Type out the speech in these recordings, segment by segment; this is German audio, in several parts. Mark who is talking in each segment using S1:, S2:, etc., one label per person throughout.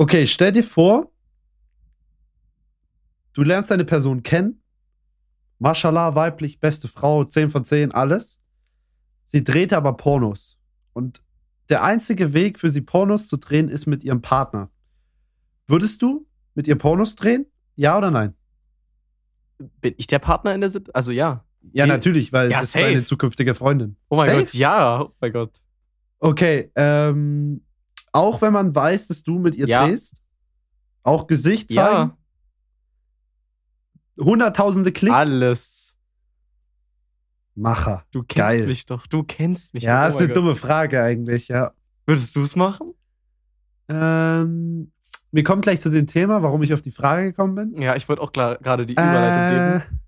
S1: Okay, stell dir vor, du lernst eine Person kennen. Mashallah, weiblich, beste Frau, 10 von 10, alles. Sie dreht aber Pornos. Und der einzige Weg für sie Pornos zu drehen ist mit ihrem Partner. Würdest du mit ihr Pornos drehen? Ja oder nein?
S2: Bin ich der Partner in der Situation? Also ja.
S1: Ja,
S2: Nee.
S1: natürlich, weil
S2: Ja,
S1: das
S2: safe.
S1: ist deine zukünftige Freundin.
S2: Oh mein
S1: Safe?
S2: Gott, ja. Oh mein Gott.
S1: Okay, ähm, auch wenn man weiß, dass du mit ihr
S2: Ja.
S1: drehst, auch Gesicht zeigen,
S2: Ja,
S1: hunderttausende Klicks,
S2: alles.
S1: Macher.
S2: Du kennst
S1: Geil.
S2: mich doch. Du kennst mich
S1: Ja,
S2: doch.
S1: ist
S2: Oh
S1: eine
S2: mein Gott.
S1: dumme Frage eigentlich, ja.
S2: Würdest du es machen?
S1: Ähm, wir kommen gleich zu dem Thema, warum ich auf die Frage gekommen bin.
S2: Ja, ich wollte auch gerade die Überleitung
S1: Äh,
S2: geben.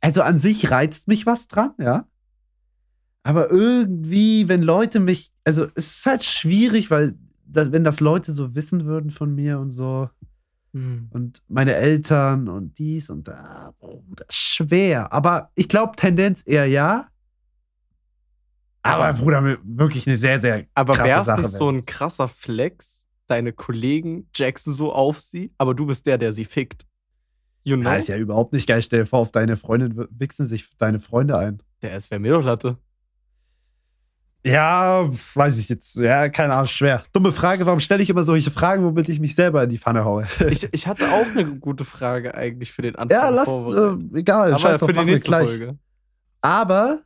S1: also an sich reizt mich was dran, ja. Aber irgendwie, wenn Leute mich, also es ist halt schwierig, weil das, wenn das Leute so wissen würden von mir und so
S2: Hm.
S1: und meine Eltern und dies und da, Bruder, schwer. Aber ich glaube Tendenz eher ja. Aber Bruder, wirklich eine sehr, sehr
S2: Aber
S1: krasse
S2: wäre es
S1: Sache
S2: nicht so
S1: wäre.
S2: ein krasser Flex, deine Kollegen Jackson so auf sie, aber du bist der, der sie fickt? You know?
S1: Ja, ist ja überhaupt nicht geil. Stell dir vor, auf deine Freundin wichsen sich deine Freunde ein.
S2: Der ist, wäre mir doch Latte.
S1: Ja, weiß ich jetzt. Ja, keine Ahnung, schwer. Dumme Frage, warum stelle ich immer solche Fragen, womit ich mich selber in die Pfanne haue?
S2: Ich, ich hatte auch eine gute Frage eigentlich für den Anfang.
S1: ja, lass, äh, egal,
S2: aber
S1: scheiß drauf,
S2: für die nächste
S1: gleich.
S2: Folge.
S1: Aber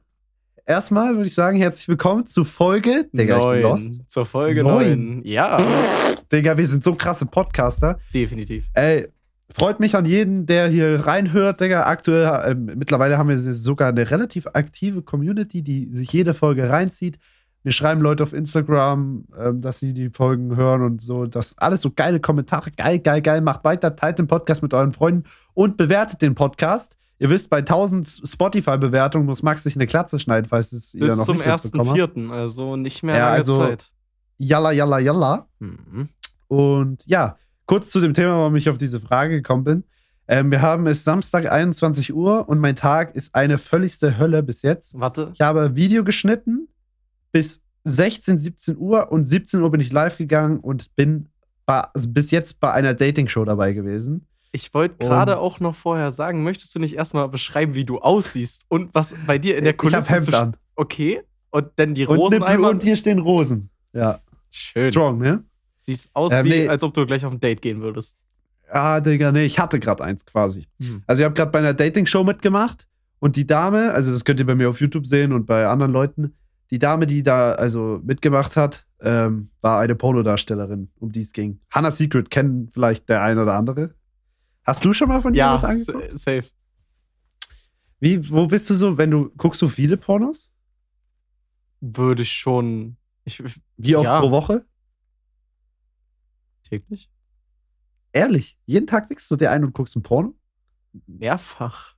S1: erstmal würde ich sagen, herzlich willkommen zu Folge, Digga, ich bin lost.
S2: Neun. Zur Folge
S1: Neun.
S2: 9. Ja,
S1: Digga, wir sind so krasse Podcaster.
S2: definitiv.
S1: Ey, freut mich an jeden, der hier reinhört, Digga. Aktuell, ähm, mittlerweile haben wir sogar eine relativ aktive Community, die sich jede Folge reinzieht. Wir schreiben Leute auf Instagram, ähm, dass sie die Folgen hören und so. Das alles so geile Kommentare. Geil, geil, geil. Macht weiter, teilt den Podcast mit euren Freunden und bewertet den Podcast. Ihr wisst, bei 1000 Spotify-Bewertungen muss Max sich eine Klatze schneiden, falls es ihr
S2: Bis
S1: noch
S2: zum
S1: nicht mitbekommen habt.
S2: 1.4., also nicht mehr
S1: Ja,
S2: lange
S1: also-
S2: Zeit.
S1: Yalla, yalla, yalla.
S2: Mhm.
S1: Und ja, kurz zu dem Thema, warum ich auf diese Frage gekommen bin. Ähm, wir haben es Samstag 21 Uhr und mein Tag ist eine völligste Hölle bis jetzt.
S2: Warte,
S1: Ich habe Video geschnitten bis 16, 17 Uhr und 17 Uhr bin ich live gegangen und bin bei, also bis jetzt bei einer Dating-Show dabei gewesen.
S2: ich wollte gerade
S1: Und-
S2: auch noch vorher sagen, möchtest du nicht erstmal beschreiben, wie du aussiehst und was bei dir in der
S1: ich
S2: Kulisse
S1: habe Hemd
S2: zu-
S1: an.
S2: Okay, und dann die
S1: Und,
S2: Rosen einmal.
S1: und hier stehen Rosen. Ja,
S2: Schön.
S1: strong, ne?
S2: Siehst aus,
S1: Ähm,
S2: wie,
S1: nee.
S2: als ob du gleich auf ein Date gehen würdest.
S1: Ah, Digga, nee, ich hatte gerade eins quasi.
S2: Hm.
S1: Also ich habe gerade bei einer Dating-Show mitgemacht und die Dame, also das könnt ihr bei mir auf YouTube sehen und bei anderen Leuten, die Dame, die da also mitgemacht hat, ähm, war eine Pornodarstellerin, um die es ging. Hannah Secret kennen vielleicht der ein oder andere. Hast du schon mal von ihr
S2: Ja,
S1: was angeguckt?
S2: safe.
S1: Wie, wo bist du so, wenn du, guckst du viele Pornos?
S2: Würde ich schon. Ich,
S1: Wie oft
S2: Ja.
S1: pro Woche?
S2: Täglich?
S1: Ehrlich, jeden Tag wickst du dir ein und guckst ein Porno?
S2: Mehrfach.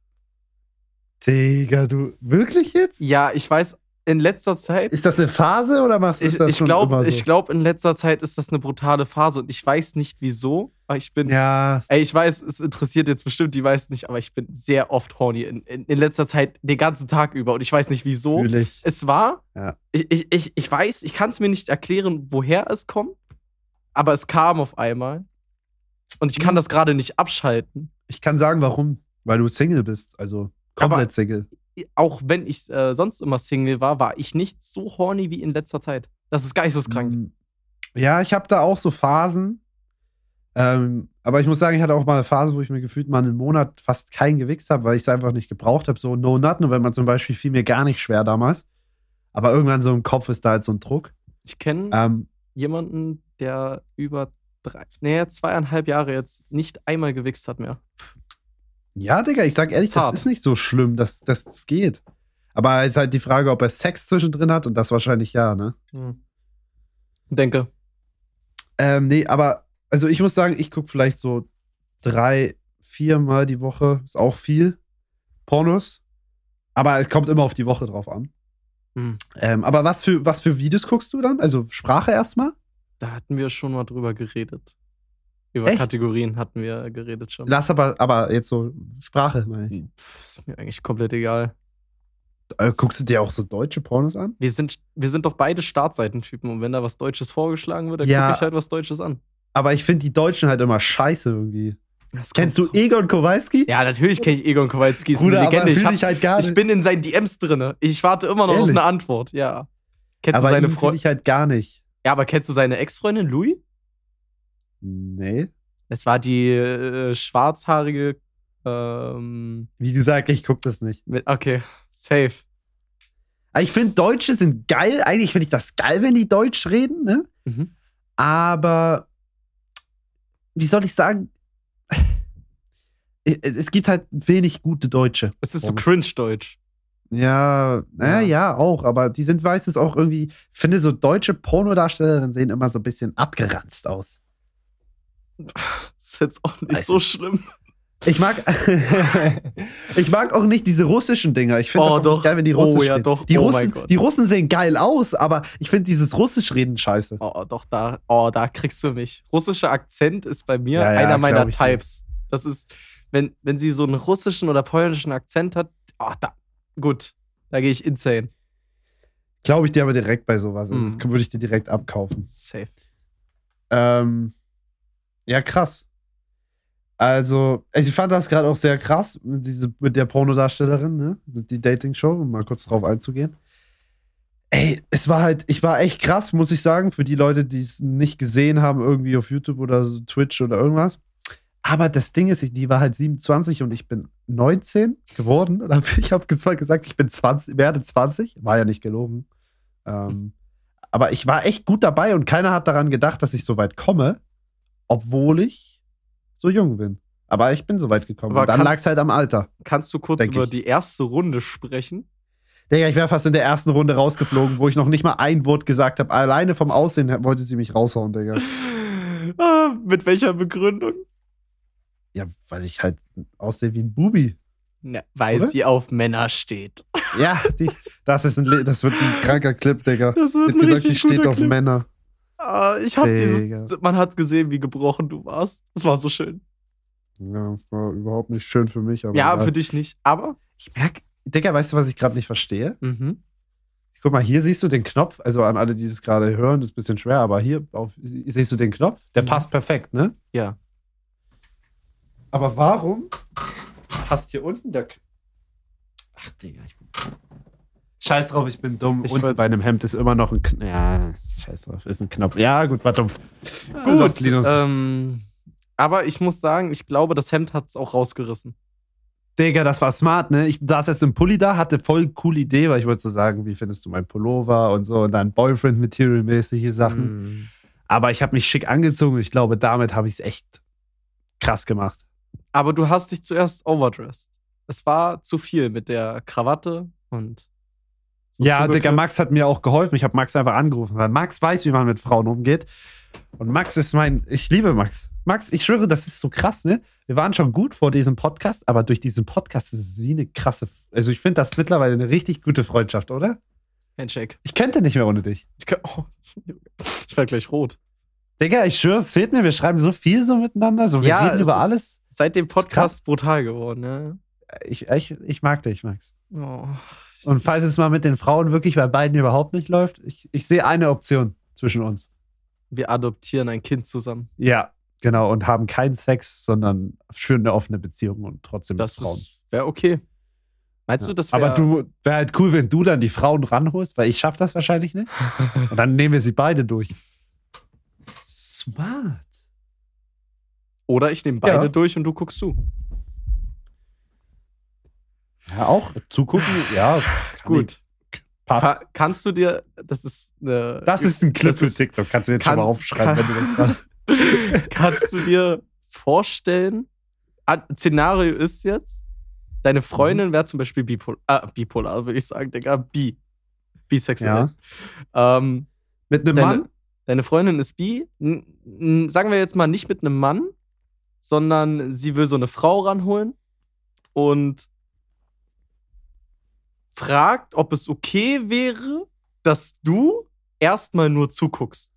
S1: Digga, du, wirklich jetzt?
S2: Ja, ich weiß, in letzter Zeit.
S1: Ist das eine Phase oder machst du
S2: Ich,
S1: das
S2: ich
S1: schon
S2: glaube,
S1: immer so?
S2: ich glaub, in letzter Zeit ist das eine brutale Phase und ich weiß nicht wieso. Aber ich bin.
S1: ja,
S2: Ey, ich weiß, es interessiert jetzt bestimmt die meisten nicht, aber ich bin sehr oft horny in, in, in letzter Zeit den ganzen Tag über und ich weiß nicht wieso.
S1: fühle ich.
S2: Es war,
S1: Ja.
S2: ich, ich, ich, ich weiß, ich kann es mir nicht erklären, woher es kommt, aber es kam auf einmal. Und ich kann
S1: Mhm.
S2: das gerade nicht abschalten.
S1: Ich kann sagen, warum. Weil du Single bist. Also komplett
S2: Aber-
S1: Single.
S2: Auch wenn ich äh, sonst immer Single war, war ich nicht so horny wie in letzter Zeit. Das ist geisteskrank.
S1: Mm, Ja, ich habe da auch so Phasen. Ähm, aber ich muss sagen, ich hatte auch mal eine Phase, wo ich mir gefühlt mal einen Monat fast keinen gewichst habe, weil ich es einfach nicht gebraucht habe. So No Nut November zum Beispiel fiel mir gar nicht schwer damals. Aber irgendwann so im Kopf ist da halt so ein Druck.
S2: Ich kenne
S1: Ähm,
S2: jemanden, der über drei, nee, zweieinhalb Jahre jetzt nicht einmal gewichst hat mehr.
S1: ja, Digga, ich sag ehrlich, das
S2: hart.
S1: ist nicht so schlimm, dass dass das geht. Aber es ist halt die Frage, ob er Sex zwischendrin hat und das wahrscheinlich ja, ne?
S2: Hm. Denke.
S1: Ähm, nee, aber also ich muss sagen, ich gucke vielleicht so drei, viermal die Woche. Ist auch viel. Pornos. Aber es kommt immer auf die Woche drauf an.
S2: Hm.
S1: Ähm, aber was für, was für Videos guckst du dann? Also Sprache erstmal?
S2: Da hatten wir schon mal drüber geredet. Über
S1: Echt?
S2: Kategorien hatten wir geredet schon.
S1: Lass aber, aber jetzt so Sprache, meine ich.
S2: Pff, ist mir eigentlich komplett egal.
S1: Äh, guckst du dir auch so deutsche Pornos an?
S2: Wir sind, wir sind doch beide Startseitentypen und wenn da was Deutsches vorgeschlagen wird, dann
S1: Ja.
S2: gucke ich halt was Deutsches an.
S1: Aber ich finde die Deutschen halt immer scheiße irgendwie.
S2: Das
S1: Kennst du Egon Kowalski?
S2: Ja, natürlich kenne ich Egon Kowalski, ist
S1: Bruder,
S2: eine Legende. Ich, hab,
S1: ich halt gar
S2: ich
S1: nicht.
S2: bin in seinen DMs drinne. Ich warte immer noch auf
S1: Ehrlich?
S2: eine Antwort, ja. Kennst
S1: aber
S2: du seine Freundin?
S1: ich halt gar nicht.
S2: Ja, aber kennst du seine Ex-Freundin Louis?
S1: Nee.
S2: Es war die äh, schwarzhaarige. Ähm,
S1: Wie gesagt, ich guck das nicht.
S2: mit, okay, safe.
S1: Aber Ich finde, Deutsche sind geil. Eigentlich finde ich das geil, wenn die Deutsch reden, ne?
S2: Mhm.
S1: Aber wie soll ich sagen? Es es gibt halt wenig gute Deutsche.
S2: Es ist so cringe-deutsch.
S1: Ja, naja,
S2: Ja.
S1: ja, auch, aber die sind meistens auch irgendwie, ich finde so deutsche Pornodarstellerinnen sehen immer so ein bisschen abgeranzt aus.
S2: Das ist jetzt auch nicht
S1: Weiß
S2: so schlimm.
S1: Ich mag, ich mag auch nicht diese russischen Dinger. Ich finde
S2: Oh,
S1: das auch
S2: doch.
S1: nicht geil, wenn die
S2: Oh,
S1: Russisch
S2: ja,
S1: reden.
S2: doch.
S1: Die,
S2: Oh,
S1: Russen, die Russen sehen geil aus, aber ich finde dieses russisch reden scheiße.
S2: Oh, doch, da, oh, da kriegst du mich. Russischer Akzent ist bei mir
S1: Ja, ja,
S2: einer meiner Types. Das ist, wenn, wenn sie so einen russischen oder polnischen Akzent hat, oh, da, gut, da gehe ich insane.
S1: Glaube ich dir aber direkt bei sowas. Also
S2: Mhm.
S1: das würde ich dir direkt abkaufen.
S2: Safe.
S1: Ähm, ja, krass. Also, ich fand das gerade auch sehr krass mit, diese, mit der Pornodarstellerin, ne? Mit die Dating-Show, um mal kurz drauf einzugehen. Ey, es war halt, ich war echt krass, muss ich sagen, für die Leute, die es nicht gesehen haben, irgendwie auf YouTube oder so Twitch oder irgendwas. Aber das Ding ist, die war halt 27 und ich bin 19 geworden. Und ich habe zwar gesagt, ich bin 20, werde 20, war ja nicht gelogen. Ähm, aber ich war echt gut dabei und keiner hat daran gedacht, dass ich so weit komme, obwohl ich so jung bin. Aber ich bin so weit gekommen.
S2: Aber
S1: und dann lag es halt am Alter.
S2: Kannst du kurz über
S1: ich.
S2: die erste Runde sprechen?
S1: Digga, ich wäre fast in der ersten Runde rausgeflogen, wo ich noch nicht mal ein Wort gesagt habe. Alleine vom Aussehen wollte sie mich raushauen, Digga.
S2: Ah, mit welcher Begründung?
S1: Ja, weil ich halt aussehe wie ein Bubi.
S2: Na, weil
S1: Oder?
S2: sie auf Männer steht.
S1: Ja, die, das, ist ein, das wird ein kranker Clip, Digga.
S2: Das wird ein
S1: gesagt, die steht auf
S2: Clip.
S1: Männer.
S2: Ah, ich hab
S1: Digga.
S2: dieses. Man hat gesehen, wie gebrochen du warst. Das war so schön.
S1: Ja, war überhaupt nicht schön für mich. Aber
S2: ja,
S1: egal.
S2: für dich nicht. Aber.
S1: ich merke, Digga, weißt du, was ich gerade nicht verstehe?
S2: Mhm.
S1: Guck mal, hier siehst du den Knopf. Also an alle, die das gerade hören, ist ein bisschen schwer, aber hier auf, siehst du den Knopf. Der
S2: Mhm.
S1: passt perfekt, ne?
S2: Ja.
S1: Aber warum passt hier unten der. K Ach, Digga, ich bin. Scheiß drauf, ich bin dumm.
S2: Ich wollt's-
S1: bei einem Hemd ist immer noch ein Knopf. Ja, scheiß drauf, ist ein Knopf. Ja, gut, war dumm.
S2: Gut,
S1: Los, Linus.
S2: ähm, aber ich muss sagen, ich glaube, das Hemd hat es auch rausgerissen.
S1: Digga, das war smart, ne? Ich saß jetzt im Pulli da, hatte voll coole Idee, weil ich wollte so sagen, wie findest du mein Pullover und so und dann Boyfriend-Material-mäßige Sachen.
S2: Mhm.
S1: Aber ich habe mich schick angezogen und ich glaube, damit habe ich es echt krass gemacht.
S2: Aber du hast dich zuerst overdressed. Es war zu viel mit der Krawatte und. so
S1: ja. Digga, Max hat mir auch geholfen. Ich habe Max einfach angerufen, weil Max weiß, wie man mit Frauen umgeht. Und Max ist mein, ich liebe Max. Max, ich schwöre, das ist so krass, ne? Wir waren schon gut vor diesem Podcast, aber durch diesen Podcast ist es wie eine krasse, also ich finde das mittlerweile eine richtig gute Freundschaft, oder?
S2: Handshake.
S1: Ich könnte nicht mehr ohne dich.
S2: Ich, kann, oh, ich werde gleich rot.
S1: Digga, ich schwöre, es fehlt mir. Wir schreiben so viel so miteinander, so wir
S2: Ja,
S1: reden über alles.
S2: Seit dem Podcast brutal geworden, ne?
S1: Ich, ich, ich mag dich, Max.
S2: Oh.
S1: Und falls es mal mit den Frauen wirklich bei beiden überhaupt nicht läuft, ich, ich sehe eine Option zwischen uns.
S2: Wir adoptieren ein Kind zusammen.
S1: Ja, genau. Und haben keinen Sex, sondern schön eine offene Beziehung und trotzdem mit
S2: Das
S1: Frauen.
S2: wäre okay. Meinst
S1: Ja.
S2: du, das wäre.
S1: Aber du wäre halt cool, wenn du dann die Frauen ranholst, weil ich schaff das wahrscheinlich nicht. Und dann nehmen wir sie beide durch. Smart.
S2: Oder ich nehme beide
S1: Ja.
S2: durch und du guckst zu.
S1: Ja, auch zugucken, ja. kann
S2: Gut.
S1: ich- Passt.
S2: Ka kannst du dir. Das ist eine.
S1: Das ist ein Clip für TikTok. Kannst du jetzt
S2: kann-
S1: schon mal aufschreiben,
S2: kann-
S1: wenn du das gerade.
S2: Kannst du dir vorstellen, An- Szenario ist jetzt, deine Freundin
S1: Mhm.
S2: wäre zum Beispiel bipolar, äh, bipolar würde ich sagen, Digga, bi. Bisexuell. Ähm,
S1: Mit einem
S2: deine,
S1: Mann?
S2: Deine Freundin ist bi. Sagen wir jetzt mal nicht mit einem Mann, sondern sie will so eine Frau ranholen und fragt, ob es okay wäre, dass du erstmal nur zuguckst.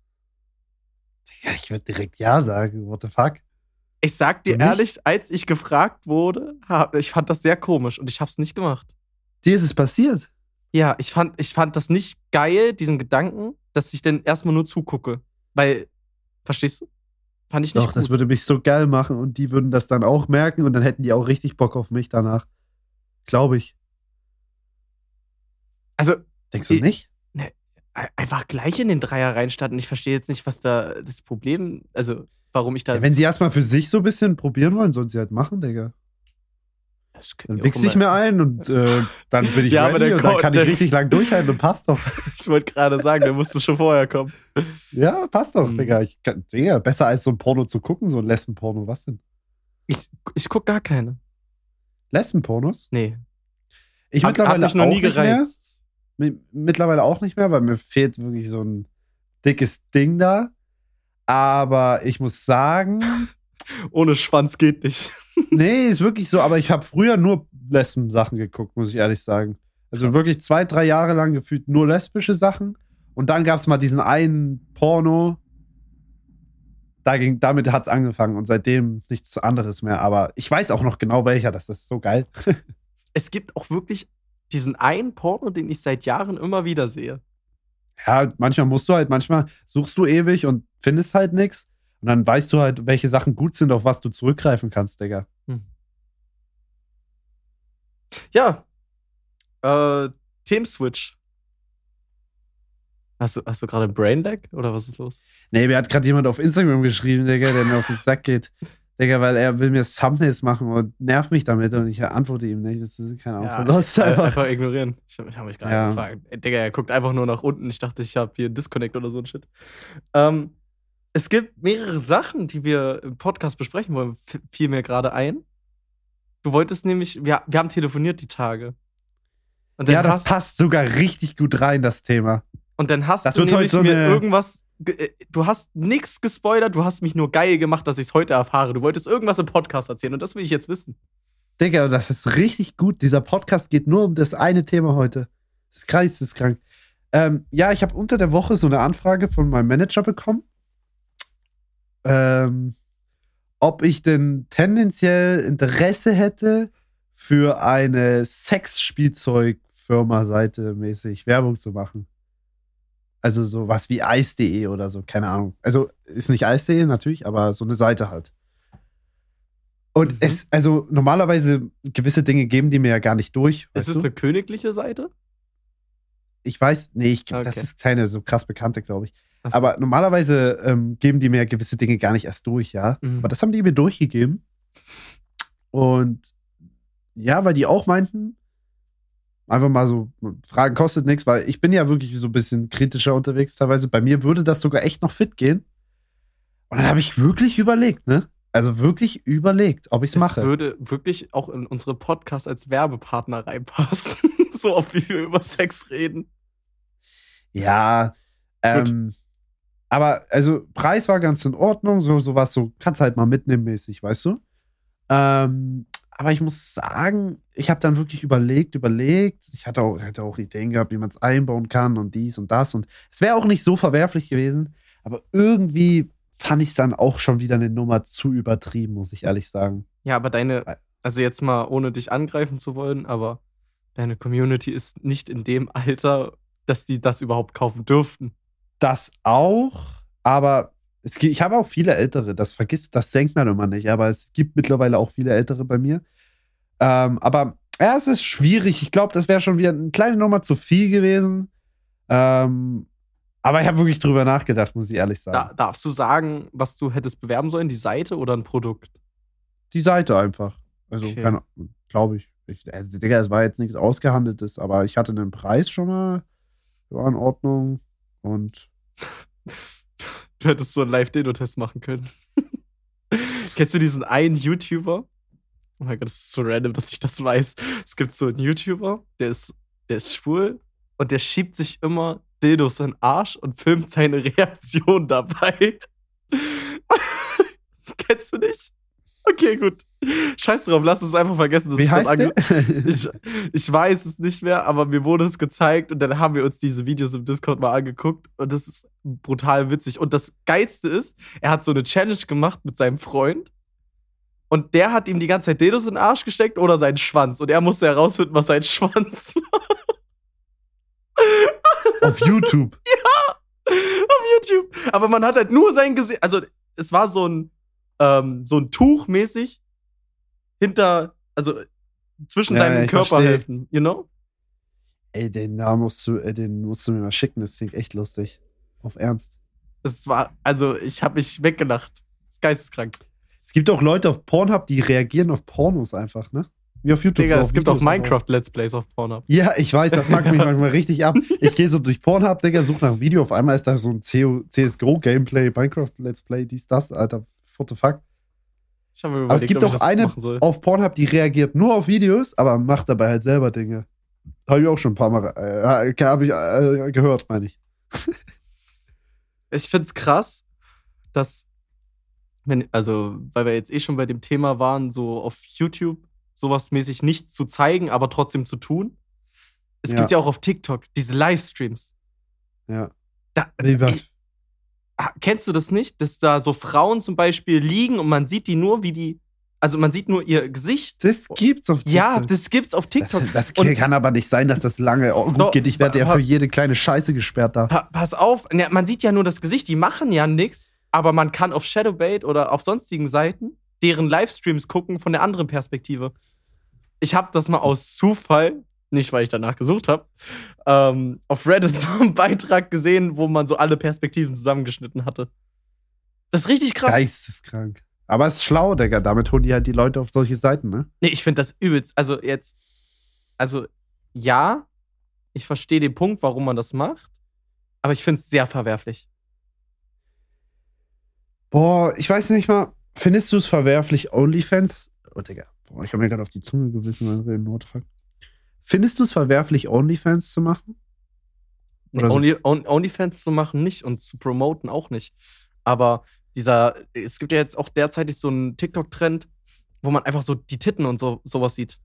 S1: Ja, ich würde direkt Ja sagen. What the fuck?
S2: Ich sag dir ehrlich, als ich gefragt wurde, hab, ich fand das sehr komisch und ich hab's nicht gemacht.
S1: Dir ist es passiert.
S2: Ja, ich fand, ich fand das nicht geil, diesen Gedanken, dass ich dann erstmal nur zugucke. Weil, verstehst du? Fand ich nicht
S1: Doch,
S2: gut.
S1: das würde mich so geil machen und die würden das dann auch merken und dann hätten die auch richtig Bock auf mich danach. Glaube ich.
S2: also,
S1: Denkst du
S2: Ich-
S1: nicht?
S2: ein- einfach gleich in den Dreier reinstarten. Ich verstehe jetzt nicht, was da das Problem, also, warum ich da.
S1: Ja, wenn sie erstmal für sich so ein bisschen probieren wollen, sollen sie halt machen, Digga. Dann wichse ich mir ein und äh, dann bin ich
S2: Ja,
S1: ready und dann kann ich richtig lang durchhalten und passt doch.
S2: Ich wollte gerade sagen, der musste schon vorher kommen.
S1: Ja, passt doch,
S2: Hm.
S1: Digga. Ich kann, Digga, besser als so ein Porno zu gucken, so ein Lesbenporno. Was denn?
S2: Ich, ich guck gar keine.
S1: Lesbenpornos?
S2: Nee.
S1: Ich
S2: Hat-
S1: mittlerweile
S2: mich noch
S1: auch
S2: nie
S1: nicht mehr.
S2: gereizt.
S1: Mi- Mittlerweile auch nicht mehr, weil mir fehlt wirklich so ein dickes Ding da. Aber ich muss sagen,
S2: Ohne Schwanz geht nicht.
S1: nee, ist wirklich so. Aber ich habe früher nur Lesben-Sachen geguckt, muss ich ehrlich sagen. Also
S2: Krass.
S1: wirklich zwei, drei Jahre lang gefühlt nur lesbische Sachen. Und dann gab es mal diesen einen Porno. Da ging, damit hat es angefangen und seitdem nichts anderes mehr. Aber ich weiß auch noch genau welcher. Das ist so geil.
S2: Es gibt auch wirklich diesen einen Porno, den ich seit Jahren immer wieder sehe.
S1: Ja, manchmal musst du halt, manchmal suchst du ewig und findest halt nichts. Und dann weißt du halt, welche Sachen gut sind, auf was du zurückgreifen kannst, Digga.
S2: Ja. Äh, Themenswitch. Hast du, hast du gerade Brainlag oder was ist los?
S1: Nee, mir hat gerade jemand auf Instagram geschrieben, Digga, der mir auf den Sack geht. Digga, weil er will mir Thumbnails machen und nervt mich damit und ich antworte ihm nicht. Das ist keine Ahnung. Verlust
S2: äh,
S1: einfach.
S2: einfach ignorieren. Ich, ich habe mich gerade
S1: Ja.
S2: gefragt. Digga, er guckt einfach nur nach unten. Ich dachte, ich habe hier Disconnect oder so ein Shit. Ähm, es gibt mehrere Sachen, die wir im Podcast besprechen wollen. Fiel mir gerade ein. Du wolltest nämlich, wir, wir haben telefoniert die Tage.
S1: Ja, das
S2: hast,
S1: passt sogar richtig gut rein, das Thema.
S2: Und dann hast
S1: Das
S2: du nämlich
S1: so
S2: mir irgendwas. ge- äh, Du hast nichts gespoilert, du hast mich nur geil gemacht, dass ich es heute erfahre. Du wolltest irgendwas im Podcast erzählen und das will ich jetzt wissen.
S1: Digga, das ist richtig gut. Dieser Podcast geht nur um das eine Thema heute. Das ist geisteskrank. Ähm, ja, ich habe unter der Woche so eine Anfrage von meinem Manager bekommen. Ähm, ob ich denn tendenziell Interesse hätte, für eine Sexspielzeugfirma-Seite mäßig Werbung zu machen. Also sowas wie Eis.de oder so, keine Ahnung. Also ist nicht Eis.de natürlich, aber so eine Seite halt. Und
S2: Mhm.
S1: es, also normalerweise gewisse Dinge geben die mir ja gar nicht durch.
S2: Ist es
S1: du?
S2: eine königliche Seite?
S1: Ich weiß, nee, ich, das
S2: Okay.
S1: ist keine so krass bekannte, glaube ich.
S2: So.
S1: Aber normalerweise ähm, geben die mir gewisse Dinge gar nicht erst durch, ja.
S2: Mhm.
S1: Aber das haben die mir durchgegeben. Und ja, weil die auch meinten, einfach mal so, Fragen kostet nichts, weil ich bin ja wirklich so ein bisschen kritischer unterwegs teilweise. Bei mir würde das sogar echt noch fit gehen. Und dann habe ich wirklich überlegt, ne? Also wirklich überlegt, ob ich es mache.
S2: würde wirklich auch in unsere Podcast als Werbepartner reinpassen. so oft wie wir über Sex reden.
S1: Ja, ähm, aber also Preis war ganz in Ordnung, so sowas, so kannst halt mal mitnehmen mäßig, weißt du? Ähm, aber ich muss sagen, ich habe dann wirklich überlegt, überlegt. Ich hatte auch, hatte auch Ideen gehabt, wie man es einbauen kann und dies und das. Und es wäre auch nicht so verwerflich gewesen, aber irgendwie fand ich es dann auch schon wieder eine Nummer zu übertrieben, muss ich ehrlich sagen.
S2: Ja, aber deine, also jetzt mal ohne dich angreifen zu wollen, aber deine Community ist nicht in dem Alter, dass die das überhaupt kaufen dürften.
S1: Das auch, aber es gibt, ich habe auch viele Ältere, das vergisst, das denkt man immer nicht, aber es gibt mittlerweile auch viele Ältere bei mir. Ähm, aber ja, es ist schwierig. Ich glaube, das wäre schon wieder eine kleine Nummer zu viel gewesen. Ähm, aber ich habe wirklich drüber nachgedacht, muss ich ehrlich sagen.
S2: Da, darfst du sagen, was du hättest bewerben sollen, die Seite oder ein Produkt?
S1: Die Seite einfach. Also,
S2: Okay.
S1: glaube ich. ich also, Digga, es war jetzt nichts Ausgehandeltes, aber ich hatte einen Preis schon mal. War in Ordnung. Und
S2: Du hättest so einen Live-Deno-Test machen können. Kennst du diesen einen YouTuber? Oh mein Gott, das ist so random, dass ich das weiß. Es gibt so einen YouTuber, der ist, der ist schwul und der schiebt sich immer Dildos in den Arsch und filmt seine Reaktion dabei. Kennst du nicht? Okay, gut. Scheiß drauf, lass es einfach vergessen, dass
S1: wie
S2: ich das
S1: heißt
S2: ange ich, ich weiß es nicht mehr, aber mir wurde es gezeigt und dann haben wir uns diese Videos im Discord mal angeguckt und das ist brutal witzig. Und das Geilste ist, er hat so eine Challenge gemacht mit seinem Freund und der hat ihm die ganze Zeit Dedos in den Arsch gesteckt oder seinen Schwanz und er musste herausfinden, was sein Schwanz war.
S1: Auf YouTube.
S2: Auf YouTube. Aber man hat halt nur sein Gesicht. Also, es war so ein, ähm, so ein Tuch mäßig hinter, also zwischen
S1: Ja,
S2: seinen Körperhälften, you know?
S1: Ey, den Namen musst du, ey, den musst du mir mal schicken, das klingt echt lustig. Auf Ernst.
S2: Es war, also ich habe mich weggelacht. Das ist geisteskrank.
S1: Es gibt auch Leute auf Pornhub, die reagieren auf Pornos einfach, ne? Wie auf YouTube.
S2: Digga,
S1: so
S2: es gibt auch
S1: Videos einfach.
S2: Minecraft-Let's Plays auf Pornhub.
S1: Ja, ich weiß, das mag mich manchmal richtig ab. Ich gehe so durch Pornhub, Digga, suche nach einem Video. Auf einmal ist da so ein CSGO-Gameplay, Minecraft-Let's Play, dies, das, Alter. What the fuck?
S2: Mir
S1: Aber es
S2: überlegt,
S1: gibt auch eine auf Pornhub, die reagiert nur auf Videos, aber macht dabei halt selber Dinge. Habe ich auch schon ein paar Mal äh, habe ich, äh, gehört, meine ich.
S2: Ich find's krass, dass, wenn, also, weil wir jetzt eh schon bei dem Thema waren, so auf YouTube sowas mäßig nicht zu zeigen, aber trotzdem zu tun. Es
S1: Ja.
S2: gibt ja auch auf TikTok diese Livestreams.
S1: Ja.
S2: Da,
S1: Wie was?
S2: ich, kennst du das nicht, dass da so Frauen zum Beispiel liegen und man sieht die nur, wie die, also man sieht nur ihr Gesicht.
S1: Das gibt's auf
S2: Ja,
S1: TikTok.
S2: das gibt's auf TikTok.
S1: Das, das
S2: Und-
S1: kann aber nicht sein, dass das lange gut
S2: Doch,
S1: geht. Ich werde ja für jede kleine Scheiße gesperrt da.
S2: Pa pass auf, ne, man sieht ja nur das Gesicht, die machen ja nichts, aber man kann auf Shadowbait oder auf sonstigen Seiten deren Livestreams gucken von der anderen Perspektive. Ich habe das mal aus Zufall, nicht weil ich danach gesucht habe, ähm, auf Reddit so einen Beitrag gesehen, wo man so alle Perspektiven zusammengeschnitten hatte. Das ist richtig krass.
S1: Geisteskrank. Aber es ist schlau, Digga. Damit holen die halt die Leute auf solche Seiten, ne?
S2: Nee, ich finde das übelst. Also jetzt, also ja, ich verstehe den Punkt, warum man das macht, aber ich finde es sehr verwerflich.
S1: Boah, ich weiß nicht mal. Findest du es verwerflich, OnlyFans? Oh, Digga. Boah, ich habe mir gerade auf die Zunge gewissen, weil wir Not fuck. Findest du es verwerflich, OnlyFans zu machen? Oder so?
S2: Only, on, Onlyfans zu machen nicht und zu promoten auch nicht. Aber dieser, es gibt ja jetzt auch derzeitig so einen TikTok-Trend, wo man einfach so die Titten und so, sowas sieht.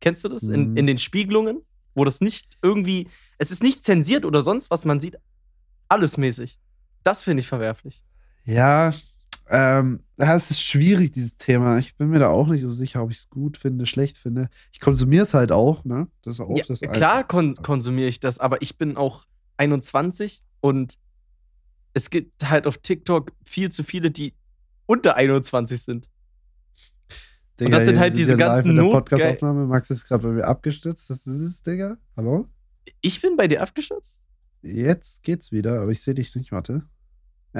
S2: Kennst du das? In,
S1: Mhm.
S2: in den Spiegelungen, wo das nicht irgendwie, es ist nicht zensiert oder sonst was, man sieht alles mäßig. Das finde ich verwerflich.
S1: Ja, ähm, ja, es ist schwierig, dieses Thema. Ich bin mir da auch nicht so sicher, ob ich es gut finde, schlecht finde. Ich konsumiere es halt auch, ne? Das ist auch
S2: Ja,
S1: das
S2: klar kon konsumiere ich das, aber ich bin auch 21 und es gibt halt auf TikTok viel zu viele, die unter 21 sind.
S1: Digga,
S2: und das sind halt diese
S1: ja live
S2: ganzen
S1: Podcast-Aufnahme. Max ist gerade bei mir abgestürzt. Das ist es, Digga. Hallo?
S2: Ich bin bei dir abgestürzt?
S1: Jetzt geht's wieder, aber ich sehe dich nicht. Warte.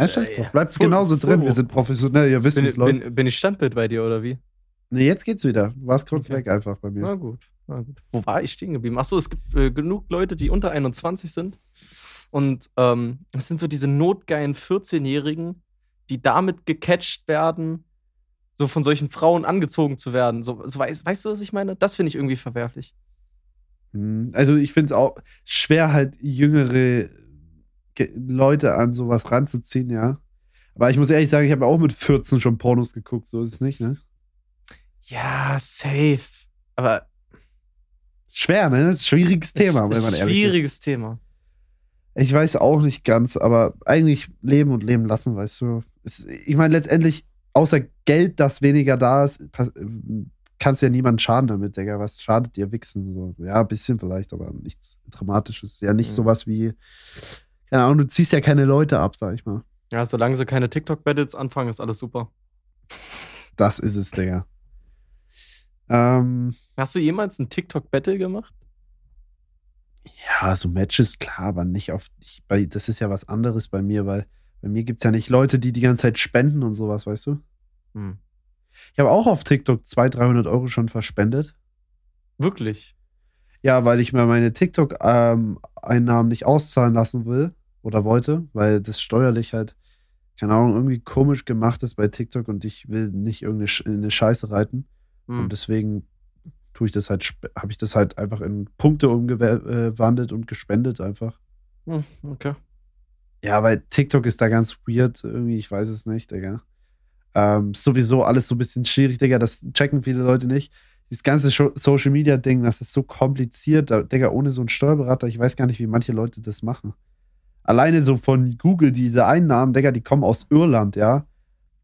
S1: Ja, scheiß drauf.
S2: ja.
S1: Bleibt
S2: Full-
S1: genauso
S2: full
S1: drin.
S2: hoch.
S1: Wir sind professionell. Ihr wisst, wie
S2: Bin,
S1: es läuft.
S2: bin, bin ich Standbild bei dir oder wie?
S1: Nee, jetzt geht's wieder. Du warst kurz
S2: Okay.
S1: weg einfach bei mir.
S2: Na gut, na gut. Wo war ich stehen geblieben? Achso, es gibt äh, genug Leute, die unter 21 sind. Und ähm, es sind so diese notgeilen 14-Jährigen, die damit gecatcht werden, so von solchen Frauen angezogen zu werden. So, so weißt, weißt du, was ich meine? Das finde ich irgendwie verwerflich.
S1: Hm, Also ich finde es auch schwer, halt jüngere Ge- Leute an sowas ranzuziehen, ja. Aber ich muss ehrlich sagen, ich habe auch mit 14 schon Pornos geguckt, so ist es nicht, ne?
S2: Ja, safe. Aber
S1: schwer, ne? Schwieriges Thema, wenn man ehrlich ist.
S2: schwieriges Thema.
S1: Ich weiß auch nicht ganz, aber eigentlich leben und leben lassen, weißt du. Ich meine, letztendlich, außer Geld, das weniger da ist, kannst du ja niemanden schaden damit, Digga. Was schadet dir Wichsen? So. Ja, ein bisschen vielleicht, aber nichts Dramatisches. Ja, nicht
S2: Mhm.
S1: sowas wie, keine Ahnung, du ziehst ja keine Leute ab, sag ich mal.
S2: Ja, solange sie keine TikTok-Battles anfangen, ist alles super.
S1: Das ist es, Digga. Ähm,
S2: Hast du jemals ein TikTok-Battle gemacht?
S1: ja, so Matches, klar, aber nicht auf. Ich, bei, das ist ja was anderes bei mir, weil bei mir gibt es ja nicht Leute, die die ganze Zeit spenden und sowas, weißt du?
S2: Hm.
S1: Ich habe auch auf TikTok 200, 300 Euro schon verspendet.
S2: Wirklich?
S1: Ja, weil ich mir meine TikTok-Einnahmen nicht auszahlen lassen will oder wollte, weil das steuerlich halt, keine Ahnung, irgendwie komisch gemacht ist bei TikTok und ich will nicht irgendeine Sch eine Scheiße reiten.
S2: Hm.
S1: Und deswegen tue ich das halt, habe ich das halt einfach in Punkte umgewandelt und gespendet einfach.
S2: Hm, okay.
S1: Ja, weil TikTok ist da ganz weird, irgendwie, ich weiß es nicht, Digga. Ähm, ist sowieso alles so ein bisschen schwierig, Digga, das checken viele Leute nicht. Dieses ganze Social Media Ding, das ist so kompliziert, Digga, ohne so einen Steuerberater, ich weiß gar nicht, wie manche Leute das machen. Alleine so von Google, diese Einnahmen, Digga, die kommen aus Irland, ja.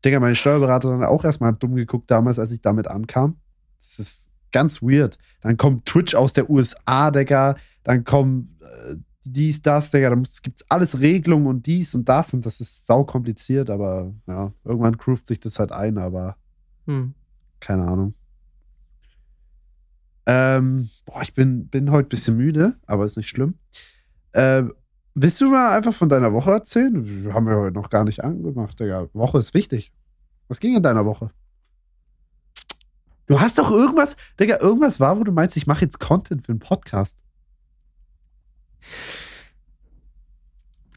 S1: Digga, meine Steuerberater dann auch erstmal dumm geguckt damals, als ich damit ankam. Das ist ganz weird. Dann kommt Twitch aus der USA, Digga. Dann kommen äh, dies, das, Digga. Da gibt es alles Regelungen und dies und das und das ist sau kompliziert, aber ja, irgendwann groovt sich das halt ein, aber
S2: Hm.
S1: keine Ahnung. Ähm, boah, ich bin, bin heute ein bisschen müde, aber ist nicht schlimm. Ähm, willst du mal einfach von deiner Woche erzählen? Haben wir heute noch gar nicht angemacht, Digga. Woche ist wichtig. Was ging in deiner Woche? Du hast doch irgendwas, Digga, irgendwas war, wo du meinst, ich mache jetzt Content für einen Podcast.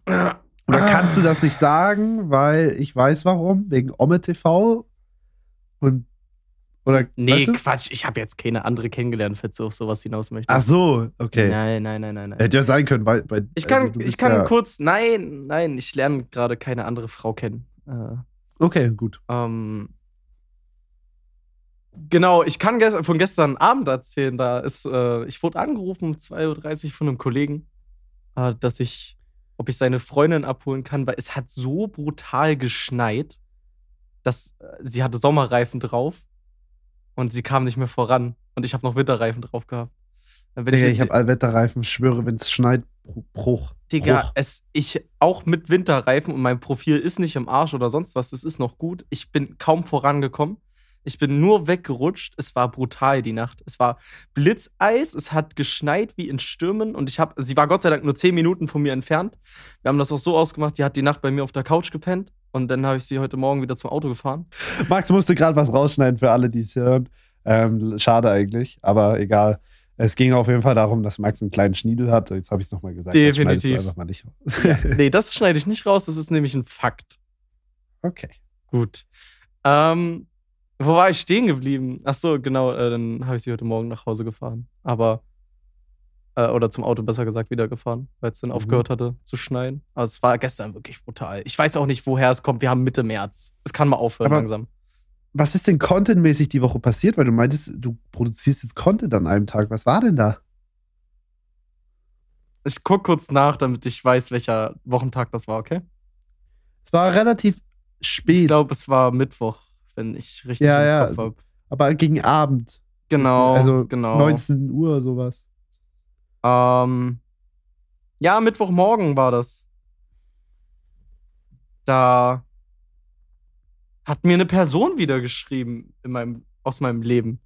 S1: Oder kannst du das nicht sagen, weil ich weiß warum? Wegen Omme TV? Und. Oder.
S2: Nee,
S1: weißt du?
S2: Quatsch. Ich habe jetzt keine andere kennengelernt, falls du auf sowas hinaus möchtest.
S1: Ach so, okay.
S2: Nein, nein, nein, nein, nein.
S1: Hätte ja sein können, weil. weil
S2: Ich kann,
S1: also
S2: ich kann
S1: ja,
S2: kurz. Nein, nein, ich lerne gerade keine andere Frau kennen. Äh,
S1: Okay, gut.
S2: ähm, genau, ich kann gest von gestern Abend erzählen. Da ist, äh, ich wurde angerufen um 2.30 Uhr von einem Kollegen, äh, dass ich, ob ich seine Freundin abholen kann, weil es hat so brutal geschneit, dass äh, sie hatte Sommerreifen drauf und sie kam nicht mehr voran. Und ich habe noch Winterreifen drauf gehabt. Bin
S1: Digga,
S2: in-
S1: ich habe Allwetterreifen, schwöre, wenn es schneit, Br- Bruch.
S2: Digga,
S1: Bruch.
S2: es, ich auch mit Winterreifen und mein Profil ist nicht im Arsch oder sonst was, das ist noch gut. Ich bin kaum vorangekommen. Ich bin nur weggerutscht. Es war brutal die Nacht. Es war Blitzeis, es hat geschneit wie in Stürmen und ich habe, sie war Gott sei Dank nur 10 Minuten von mir entfernt. Wir haben das auch so ausgemacht, die hat die Nacht bei mir auf der Couch gepennt und dann habe ich sie heute Morgen wieder zum Auto gefahren.
S1: Max musste gerade was rausschneiden für alle, die es hören. Ähm, schade eigentlich, aber egal. Es ging auf jeden Fall darum, dass Max einen kleinen Schniedel hat. Jetzt habe ich es nochmal gesagt. Das
S2: Definitiv.
S1: einfach mal nicht.
S2: Nee, das schneide ich nicht raus, das ist nämlich ein Fakt.
S1: okay.
S2: Gut. Ähm, wo war ich stehen geblieben? Ach so, genau, äh, dann habe ich sie heute Morgen nach Hause gefahren. Aber, äh, oder zum Auto besser gesagt wieder gefahren, weil es dann
S1: Mhm.
S2: aufgehört hatte zu schneien. Aber es war gestern wirklich brutal. Ich weiß auch nicht, woher es kommt. Wir haben Mitte März. Es kann mal aufhören
S1: Aber-
S2: langsam.
S1: Was ist denn contentmäßig die Woche passiert? Weil du meintest, du produzierst jetzt Content an einem Tag. Was war denn da?
S2: Ich guck kurz nach, damit ich weiß, welcher Wochentag das war, okay?
S1: Es war relativ
S2: Ich
S1: spät,
S2: glaube, es war Mittwoch, wenn ich richtig
S1: Ja,
S2: im
S1: ja,
S2: Kopf
S1: also-
S2: habe.
S1: aber gegen Abend.
S2: Genau,
S1: Also
S2: genau.
S1: 19 Uhr sowas.
S2: Ähm, ja, Mittwochmorgen war das. Da hat mir eine Person wieder geschrieben in meinem, aus meinem Leben.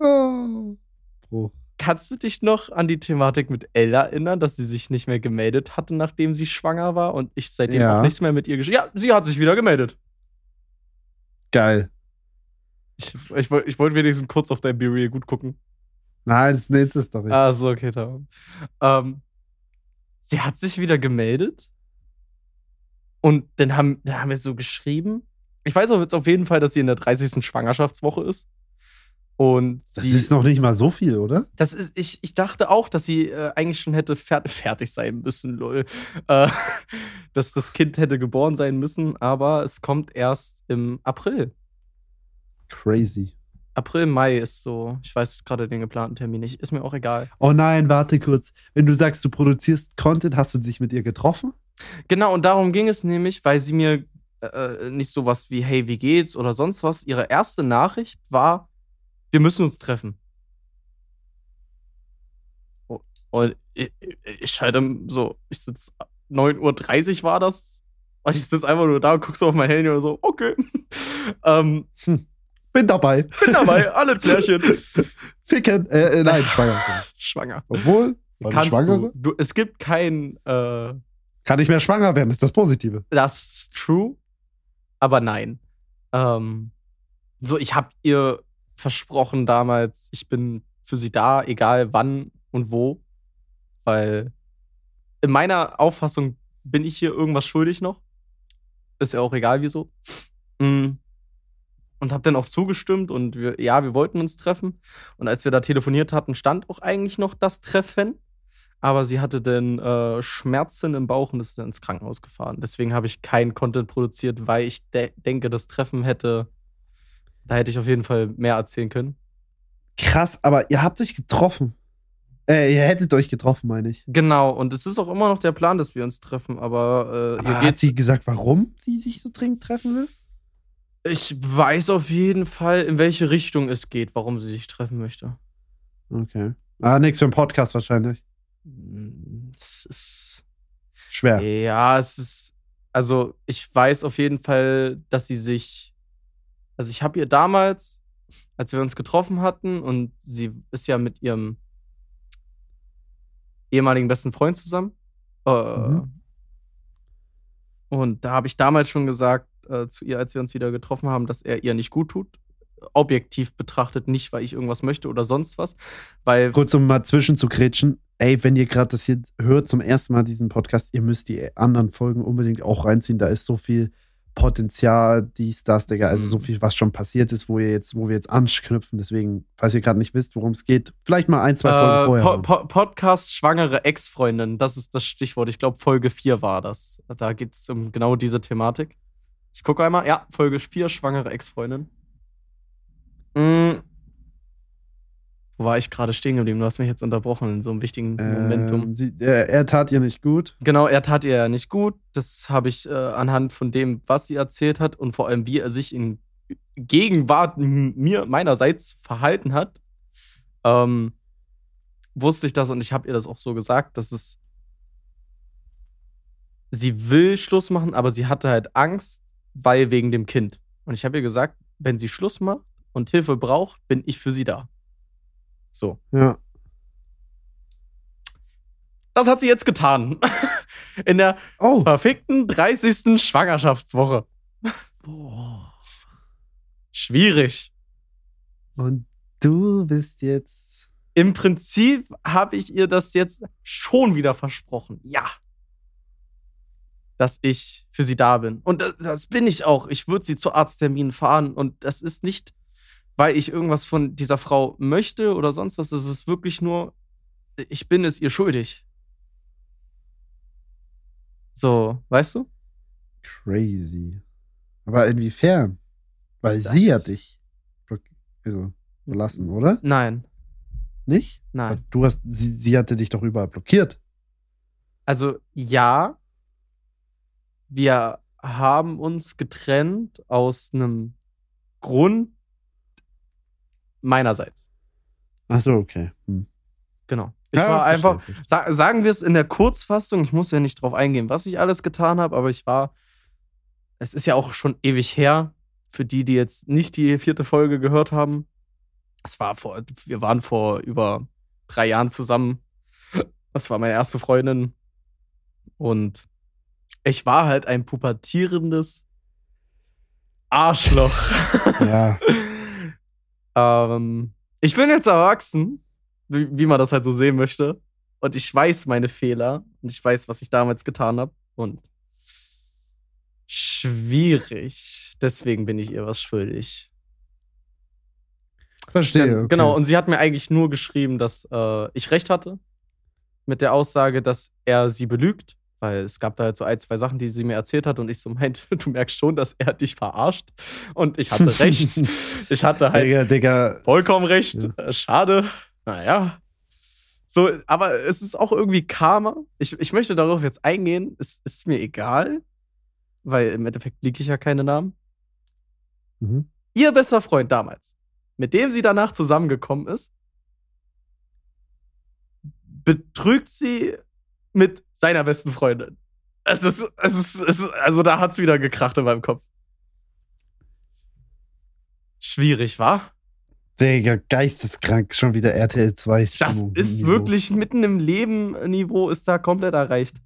S1: Oh. Bruch.
S2: Kannst du dich noch an die Thematik mit Elle erinnern, dass sie sich nicht mehr gemeldet hatte, nachdem sie schwanger war und ich seitdem
S1: Ja.
S2: auch nichts mehr mit ihr geschrieben Ja, sie hat sich wieder gemeldet.
S1: Geil.
S2: Ich, ich, ich wollte wenigstens kurz auf dein Be gut gucken.
S1: Nein, das ist eine nächste Story.
S2: Ah, so, okay, tamam. Ähm, sie hat sich wieder gemeldet. Und dann haben, dann haben wir so geschrieben. Ich weiß auch jetzt auf jeden Fall, dass sie in der 30. Schwangerschaftswoche ist. Und
S1: das
S2: sie,
S1: ist noch nicht mal so viel, oder?
S2: das ist, ich, ich dachte auch, dass sie äh, eigentlich schon hätte fer fertig sein müssen, lol. Äh, dass das Kind hätte geboren sein müssen, aber es kommt erst im April.
S1: Crazy.
S2: April, Mai ist so. Ich weiß gerade den geplanten Termin nicht. Ist mir auch egal.
S1: Oh nein, warte kurz. Wenn du sagst, du produzierst Content, hast du dich mit ihr getroffen?
S2: Genau, und darum ging es nämlich, weil sie mir äh, nicht sowas wie, hey, wie geht's oder sonst was. Ihre erste Nachricht war, wir müssen uns treffen. Oh, Und ich, ich schalte so, ich sitze 9.30 Uhr war das. Und ich sitze einfach nur da und guck so auf mein Handy und so, okay. ähm,
S1: Bin dabei.
S2: bin dabei, alles Klärchen.
S1: Ficken. Äh, äh, nein, schwanger.
S2: Schwanger.
S1: Obwohl,
S2: Kannst
S1: Schwangere?
S2: du, du. Es gibt kein, äh,
S1: Kann nicht mehr schwanger werden, ist das Positive.
S2: Das ist true, aber nein. Ähm, so, ich habe ihr versprochen damals, ich bin für sie da, egal wann und wo, weil in meiner Auffassung bin ich hier irgendwas schuldig noch. Ist ja auch egal, wieso. Mm. Und habe dann auch zugestimmt und wir, ja, wir wollten uns treffen. Und als wir da telefoniert hatten, stand auch eigentlich noch das Treffen. Aber sie hatte dann äh, Schmerzen im Bauch und ist dann ins Krankenhaus gefahren. Deswegen habe ich keinen Content produziert, weil ich de denke, das Treffen hätte, da hätte ich auf jeden Fall mehr erzählen können.
S1: Krass, aber ihr habt euch getroffen. Äh, ihr hättet euch getroffen, meine ich.
S2: Genau, und es ist auch immer noch der Plan, dass wir uns treffen, aber, äh,
S1: Aber
S2: ihr
S1: hat sie gesagt, warum sie sich so dringend treffen will?
S2: Ich weiß auf jeden Fall, in welche Richtung es geht, warum sie sich treffen möchte.
S1: Okay. Ah, nix für einen Podcast wahrscheinlich.
S2: Hm, Das ist.
S1: Schwer.
S2: Ja, es ist. Also, ich weiß auf jeden Fall, dass sie sich. Also, ich habe ihr damals, als wir uns getroffen hatten, und sie ist ja mit ihrem ehemaligen besten Freund zusammen. Äh,
S1: Mhm.
S2: Und da habe ich damals schon gesagt äh, zu ihr, als wir uns wieder getroffen haben, dass er ihr nicht gut tut. Objektiv betrachtet nicht, weil ich irgendwas möchte oder sonst was. Weil
S1: Kurz um mal zwischen zu grätschen. Ey, wenn ihr gerade das hier hört, zum ersten Mal diesen Podcast, ihr müsst die anderen Folgen unbedingt auch reinziehen. Da ist so viel Potenzial, dies, das, Digga. Also
S2: Mhm.
S1: so viel, was schon passiert ist, wo ihr jetzt, wo wir jetzt anknüpfen. Deswegen, falls ihr gerade nicht wisst, worum es geht, vielleicht mal ein, zwei Folgen
S2: Äh,
S1: vorher.
S2: Po po Podcast Schwangere Ex-Freundin, das ist das Stichwort. Ich glaube, Folge 4 war das. Da geht es um genau diese Thematik. Ich gucke einmal. Ja, Folge 4, Schwangere Ex-Freundin. Mm. Wo war ich gerade stehen geblieben? Du hast mich jetzt unterbrochen in so einem wichtigen Momentum.
S1: Ähm, sie, er, er tat ihr nicht gut.
S2: Genau, er tat ihr ja nicht gut. Das habe ich äh, anhand von dem, was sie erzählt hat und vor allem, wie er sich in Gegenwart mir meinerseits verhalten hat, ähm, wusste ich das und ich habe ihr das auch so gesagt, dass es sie will Schluss machen, aber sie hatte halt Angst, weil wegen dem Kind. Und ich habe ihr gesagt, wenn sie Schluss macht und Hilfe braucht, bin ich für sie da. So.
S1: Ja.
S2: Das hat sie jetzt getan. In der
S1: Oh.
S2: verfickten 30. Schwangerschaftswoche.
S1: Boah.
S2: Schwierig.
S1: Und du bist jetzt.
S2: Im Prinzip habe ich ihr das jetzt schon wieder versprochen. Ja. Dass ich für sie da bin. Und das, das bin ich auch. Ich würde sie zu Arztterminen fahren. Und das ist nicht, weil ich irgendwas von dieser Frau möchte oder sonst was. Das ist wirklich nur, ich bin es ihr schuldig. So, weißt du?
S1: Crazy. Aber inwiefern? Weil
S2: Das-
S1: sie hat dich also, verlassen, oder?
S2: Nein,
S1: Nicht?
S2: nein.
S1: Du hast, sie, sie hatte dich doch überall blockiert.
S2: Also ja, wir haben uns getrennt aus einem Grund meinerseits.
S1: Ach so, okay. Hm.
S2: Genau. Ich
S1: Ja,
S2: war einfach, sa sagen wir es in der Kurzfassung, ich muss ja nicht drauf eingehen, was ich alles getan habe, aber ich war, es ist ja auch schon ewig her, für die, die jetzt nicht die vierte Folge gehört haben. Es war vor, wir waren vor über drei Jahren zusammen. Das war meine erste Freundin. Und ich war halt ein pubertierendes Arschloch.
S1: Ja.
S2: ähm, ich bin jetzt erwachsen, wie, wie man das halt so sehen möchte. Und ich weiß meine Fehler und ich weiß, was ich damals getan habe. Und schwierig. Deswegen bin ich ihr was schuldig.
S1: Verstehe. Okay.
S2: Genau, und sie hat mir eigentlich nur geschrieben, dass äh, ich recht hatte. Mit der Aussage, dass er sie belügt. Weil es gab da halt so ein, zwei Sachen, die sie mir erzählt hat und ich so meinte, du merkst schon, dass er dich verarscht. Und ich hatte recht. ich hatte halt
S1: Digga, Digga.
S2: vollkommen recht.
S1: Ja.
S2: Äh, Schade. Naja. So, aber es ist auch irgendwie Karma. Ich, ich möchte darauf jetzt eingehen. Es ist mir egal, weil im Endeffekt liege ich ja keine Namen.
S1: Mhm.
S2: Ihr bester Freund damals, mit dem sie danach zusammengekommen ist, betrügt sie mit seiner besten Freundin. Es ist, es ist, es ist also da hat's wieder gekracht in meinem Kopf. Schwierig, wa?
S1: Digga, geisteskrank. Schon wieder RTL 2
S2: Das
S1: Stimmung.
S2: ist
S1: Niveau.
S2: wirklich mitten im Leben-Niveau ist da komplett erreicht.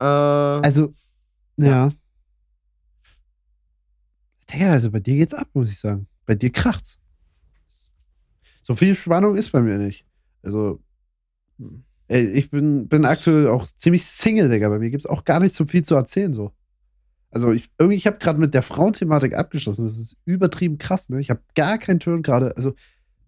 S2: Äh,
S1: Also, ja. Digga, also bei dir geht's ab, muss ich sagen. Bei dir kracht's. So viel Spannung ist bei mir nicht. Also,
S2: Hm.
S1: Ey, ich bin, bin aktuell auch ziemlich Single, Digga. Bei mir gibt's auch gar nicht so viel zu erzählen, so. Also, ich, irgendwie, ich habe gerade mit der Frauenthematik abgeschlossen. Das ist übertrieben krass, ne? Ich habe gar keinen Turn gerade. Also,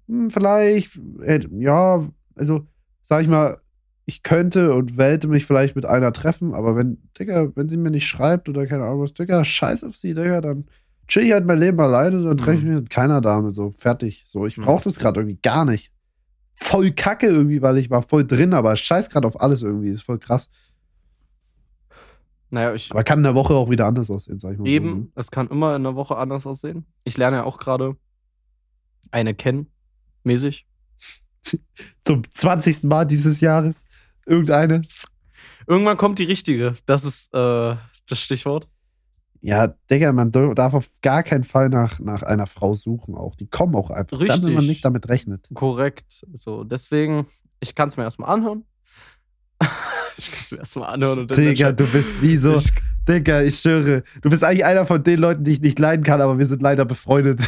S1: hm, vielleicht, äh, ja, also, sag ich mal, ich könnte und wollte mich vielleicht mit einer treffen, aber wenn, Digga, wenn sie mir nicht schreibt oder keine Ahnung was, Digga, scheiß auf sie, Digga, dann chill ich halt mein Leben alleine, dann treffe ich mich mit keiner Dame, so, fertig. So, ich
S2: Mhm.
S1: brauche das gerade irgendwie gar nicht. Voll kacke irgendwie, weil ich war voll drin, aber scheiß gerade auf alles irgendwie, ist voll krass.
S2: naja, ich
S1: Aber kann in der Woche auch wieder anders aussehen, sag ich mal
S2: eben,
S1: so. Ne?
S2: es kann immer in der Woche anders aussehen. Ich lerne ja auch gerade eine kennen, mäßig.
S1: Zum 20. Mal dieses Jahres. Irgendeine?
S2: Irgendwann kommt die richtige. Das ist äh, das Stichwort.
S1: Ja, Digga, man darf auf gar keinen Fall nach, nach einer Frau suchen auch. Die kommen auch einfach. Richtig. Dann, wenn man nicht damit rechnet.
S2: Korrekt. So, deswegen, ich kann es mir erstmal anhören. ich kann es mir erstmal anhören. Und
S1: Digga, du bist wie so. Ich, Digga, ich schwöre. Du bist eigentlich einer von den Leuten, die ich nicht leiden kann, aber wir sind leider befreundet.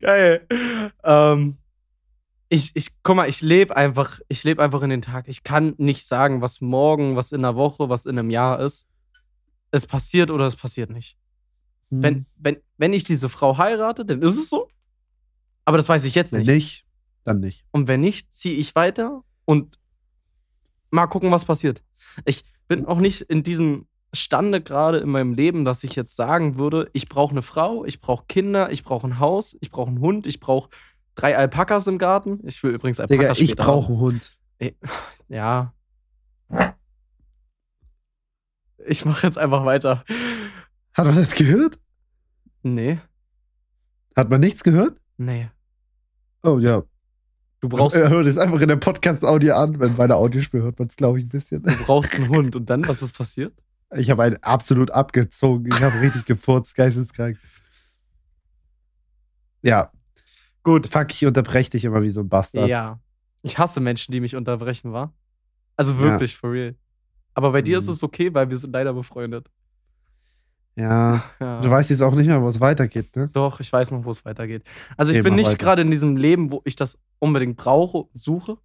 S2: Geil. Ähm, ich, ich, guck mal, ich lebe einfach, ich lebe einfach in den Tag. Ich kann nicht sagen, was morgen, was in einer Woche, was in einem Jahr ist. Es passiert oder es passiert nicht. Hm. Wenn, wenn, wenn ich diese Frau heirate, dann ist es so. Aber das weiß ich jetzt nicht.
S1: Wenn nicht, dann nicht.
S2: Und wenn nicht, ziehe ich weiter und mal gucken, was passiert. Ich bin auch nicht in diesem Stande gerade in meinem Leben, dass ich jetzt sagen würde, ich brauche eine Frau, ich brauche Kinder, ich brauche ein Haus, ich brauche einen Hund, ich brauche drei Alpakas im Garten. Ich will übrigens
S1: Alpakas Digga, ich brauche einen Hund.
S2: Ja. Ich mache jetzt einfach weiter.
S1: Hat man das gehört?
S2: Nee.
S1: Hat man nichts gehört?
S2: Nee.
S1: Oh ja.
S2: Du brauchst.
S1: Er hört es einfach in der Podcast-Audio an. Wenn meine Audiospur hört man es, glaube ich, ein bisschen.
S2: Du brauchst einen Hund. Und dann, was ist passiert?
S1: Ich habe einen absolut abgezogen. Ich habe richtig gefurzt, geisteskrank. Ja, Gut. Fuck, ich unterbreche dich immer wie so ein Bastard.
S2: Ja. Ich hasse Menschen, die mich unterbrechen, wa? Also wirklich, ja. for real. Aber bei mhm. dir ist mhm. es okay, weil wir sind leider befreundet.
S1: Ja, ja. Du weißt jetzt auch nicht mehr, wo es weitergeht, ne?
S2: Doch, ich weiß noch, wo es weitergeht. Also, ich okay, bin nicht gerade in diesem Leben, wo ich das unbedingt brauche, suche.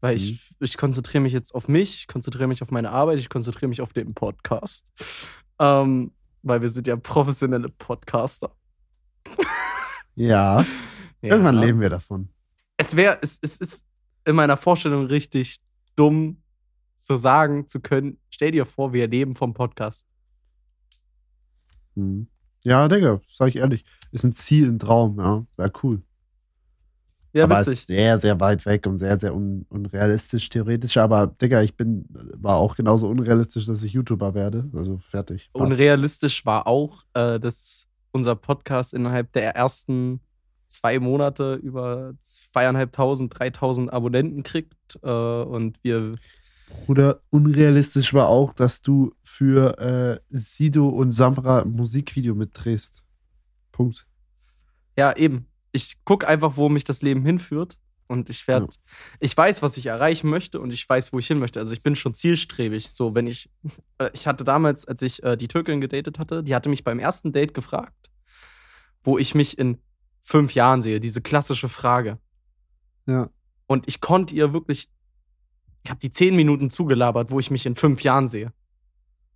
S2: Weil mhm. ich, ich konzentriere mich jetzt auf mich, ich konzentriere mich auf meine Arbeit, ich konzentriere mich auf den Podcast. Ähm, weil wir sind ja professionelle Podcaster.
S1: Ja. Ja. Irgendwann leben wir davon.
S2: Es wäre, es, es ist in meiner Vorstellung richtig dumm zu sagen zu können, stell dir vor, wir leben vom Podcast.
S1: Hm. Ja, Digga, sag ich ehrlich, ist ein Ziel, ein Traum, ja, wäre cool. Ja, aber witzig. Ist sehr, sehr weit weg und sehr, sehr un unrealistisch, theoretisch. Aber, Digga, ich bin, war auch genauso unrealistisch, dass ich YouTuber werde. Also fertig.
S2: Passt. Unrealistisch war auch, äh, dass unser Podcast innerhalb der ersten zwei Monate über zweieinhalbtausend, dreitausend Abonnenten kriegt äh, und wir.
S1: Bruder, unrealistisch war auch, dass du für äh, Sido und Samra ein Musikvideo mitdrehst. Punkt.
S2: Ja, eben. Ich gucke einfach, wo mich das Leben hinführt. Und ich werde, ja. ich weiß, was ich erreichen möchte und ich weiß, wo ich hin möchte. Also ich bin schon zielstrebig. So, wenn ich, äh, ich hatte damals, als ich äh, die Türkin gedatet hatte, die hatte mich beim ersten Date gefragt, wo ich mich in fünf Jahren sehe. Diese klassische Frage.
S1: Ja.
S2: Und ich konnte ihr wirklich, ich habe die zehn Minuten zugelabert, wo ich mich in fünf Jahren sehe.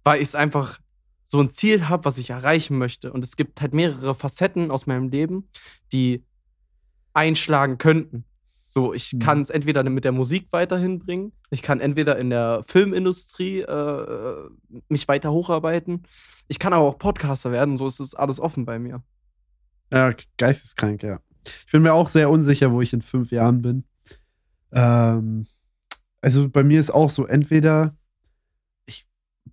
S2: Weil ich es einfach so ein Ziel habe, was ich erreichen möchte. Und es gibt halt mehrere Facetten aus meinem Leben, die einschlagen könnten. So, ich mhm. kann es entweder mit der Musik weiterhin bringen, ich kann entweder in der Filmindustrie äh, mich weiter hocharbeiten, ich kann aber auch Podcaster werden, so ist es alles offen bei mir.
S1: Ja, geisteskrank, ja. Ich bin mir auch sehr unsicher, wo ich in fünf Jahren bin. Ähm, also bei mir ist auch so, entweder ich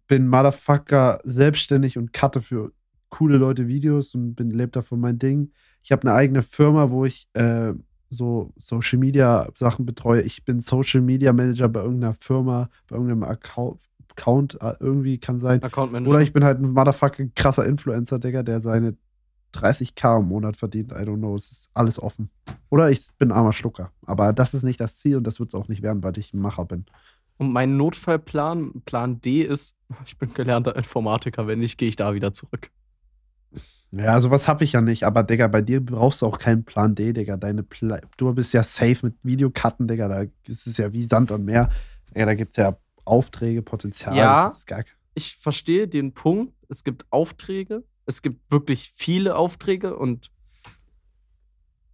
S1: bin Motherfucker selbstständig und cutte für coole Leute Videos und bin lebt davon mein Ding. Ich habe eine eigene Firma, wo ich äh, so Social Media Sachen betreue. Ich bin Social Media Manager bei irgendeiner Firma, bei irgendeinem Account, Account äh, irgendwie kann sein.
S2: Account Manager.
S1: Oder ich bin halt ein Motherfucker krasser Influencer, Digga, der seine 30k im Monat verdient. I don't know. Es ist alles offen. Oder ich bin armer Schlucker. Aber das ist nicht das Ziel und das wird es auch nicht werden, weil ich ein Macher bin.
S2: Und mein Notfallplan, Plan D ist, ich bin gelernter Informatiker. Wenn nicht, gehe ich da wieder zurück.
S1: Ja, sowas habe ich ja nicht. Aber, Digga, bei dir brauchst du auch keinen Plan D, Digga. Deine Pla du bist ja safe mit Videokarten, Digga. Da ist es ja wie Sand und Meer. Digga, da gibt es ja Aufträge, Potenzial.
S2: Ja, ich verstehe den Punkt. Es gibt Aufträge, es gibt wirklich viele Aufträge und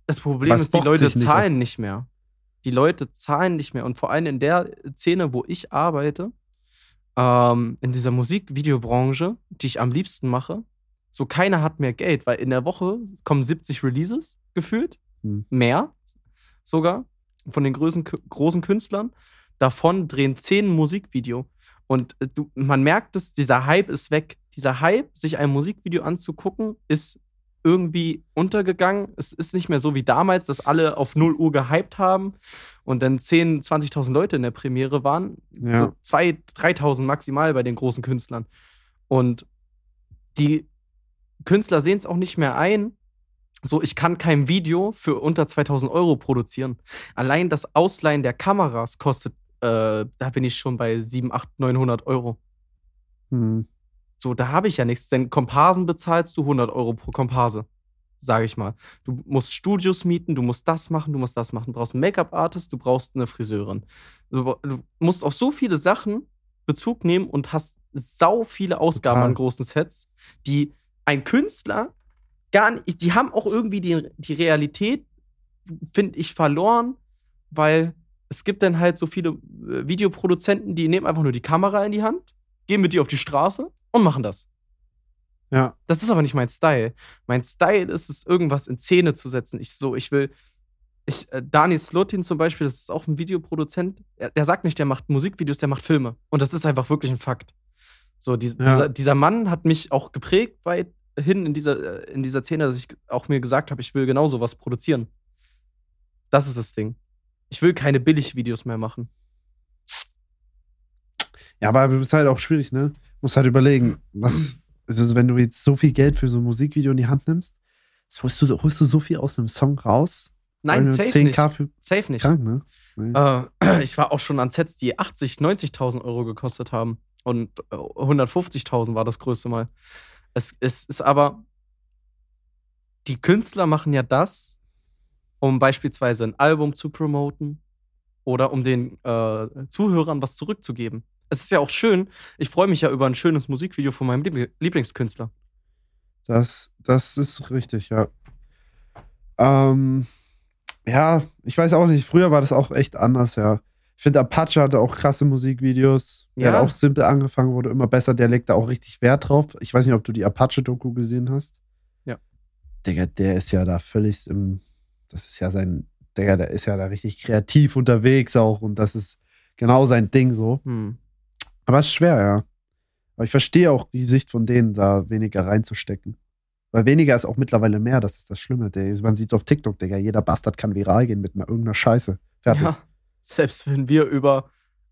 S2: das Problem Was ist, die Leute nicht zahlen auf? nicht mehr. Die Leute zahlen nicht mehr. Und vor allem in der Szene, wo ich arbeite, ähm, in dieser Musikvideobranche, die ich am liebsten mache, so keiner hat mehr Geld, weil in der Woche kommen 70 Releases gefühlt, hm. mehr sogar, von den großen, großen Künstlern. Davon drehen 10 Musikvideo. Und äh, du, man merkt es, dieser Hype ist weg dieser Hype, sich ein Musikvideo anzugucken, ist irgendwie untergegangen. Es ist nicht mehr so wie damals, dass alle auf 0 Uhr gehypt haben und dann 10, 20.000 Leute in der Premiere waren.
S1: Ja.
S2: So 2.000, 3.000 maximal bei den großen Künstlern. Und die Künstler sehen es auch nicht mehr ein. So, ich kann kein Video für unter 2000 Euro produzieren. Allein das Ausleihen der Kameras kostet, äh, da bin ich schon bei 7, 8, 900 Euro.
S1: Hm.
S2: So, da habe ich ja nichts. Denn Komparsen bezahlst du 100 Euro pro Komparse, sage ich mal. Du musst Studios mieten, du musst das machen, du musst das machen. Du brauchst einen Make-up-Artist, du brauchst eine Friseurin. Du, musst auf so viele Sachen Bezug nehmen und hast sau viele Ausgaben
S1: Total.
S2: an großen Sets, die ein Künstler gar nicht, die haben auch irgendwie die, die Realität, finde ich, verloren, weil es gibt dann halt so viele äh, Videoproduzenten, die nehmen einfach nur die Kamera in die Hand, gehen mit dir auf die Straße und machen das.
S1: Ja.
S2: Das ist aber nicht mein Style. Mein Style ist es, irgendwas in Szene zu setzen. Ich so, ich will. Ich, äh, Dani Slotin zum Beispiel, das ist auch ein Videoproduzent, er, der sagt nicht, der macht Musikvideos, der macht Filme. Und das ist einfach wirklich ein Fakt. So, die,
S1: Ja.
S2: dieser, dieser Mann hat mich auch geprägt weithin in dieser, äh, in dieser Szene, dass ich auch mir gesagt habe, ich will genau sowas produzieren. Das ist das Ding. Ich will keine Billigvideos mehr machen.
S1: Ja, aber du bist halt auch schwierig, ne? Musst halt überlegen, was, also wenn du jetzt so viel Geld für so ein Musikvideo in die Hand nimmst, holst du, holst du so viel aus einem Song raus?
S2: Nein, safe nicht.
S1: 10k für
S2: Safe nicht.
S1: krank, ne? Nee.
S2: Äh, ich war auch schon an Sets, die 80, 90.000 Euro gekostet haben. Und äh, 150.000 war das größte Mal. Es, es ist aber, die Künstler machen ja das, um beispielsweise ein Album zu promoten oder um den äh, Zuhörern was zurückzugeben. Es ist ja auch schön, ich freue mich ja über ein schönes Musikvideo von meinem Liebl- Lieblingskünstler.
S1: Das, das ist richtig, ja. Ähm, ja, ich weiß auch nicht. Früher war das auch echt anders, ja. Ich finde, Apache hatte auch krasse Musikvideos. Der
S2: Ja.
S1: hat auch simpel angefangen, wurde immer besser. Der legt da auch richtig Wert drauf. Ich weiß nicht, ob du die Apache-Doku gesehen hast.
S2: Ja.
S1: Digga, der ist ja da völlig im. Das ist ja sein. Digga, der ist ja da richtig kreativ unterwegs auch. Und das ist genau sein Ding so.
S2: Hm.
S1: Aber es ist schwer, ja. Aber ich verstehe auch die Sicht von denen, da weniger reinzustecken. Weil weniger ist auch mittlerweile mehr, das ist das Schlimme. Der, man sieht es auf TikTok, Digga. Jeder Bastard kann viral gehen mit einer, irgendeiner Scheiße. Fertig.
S2: Ja, selbst wenn wir über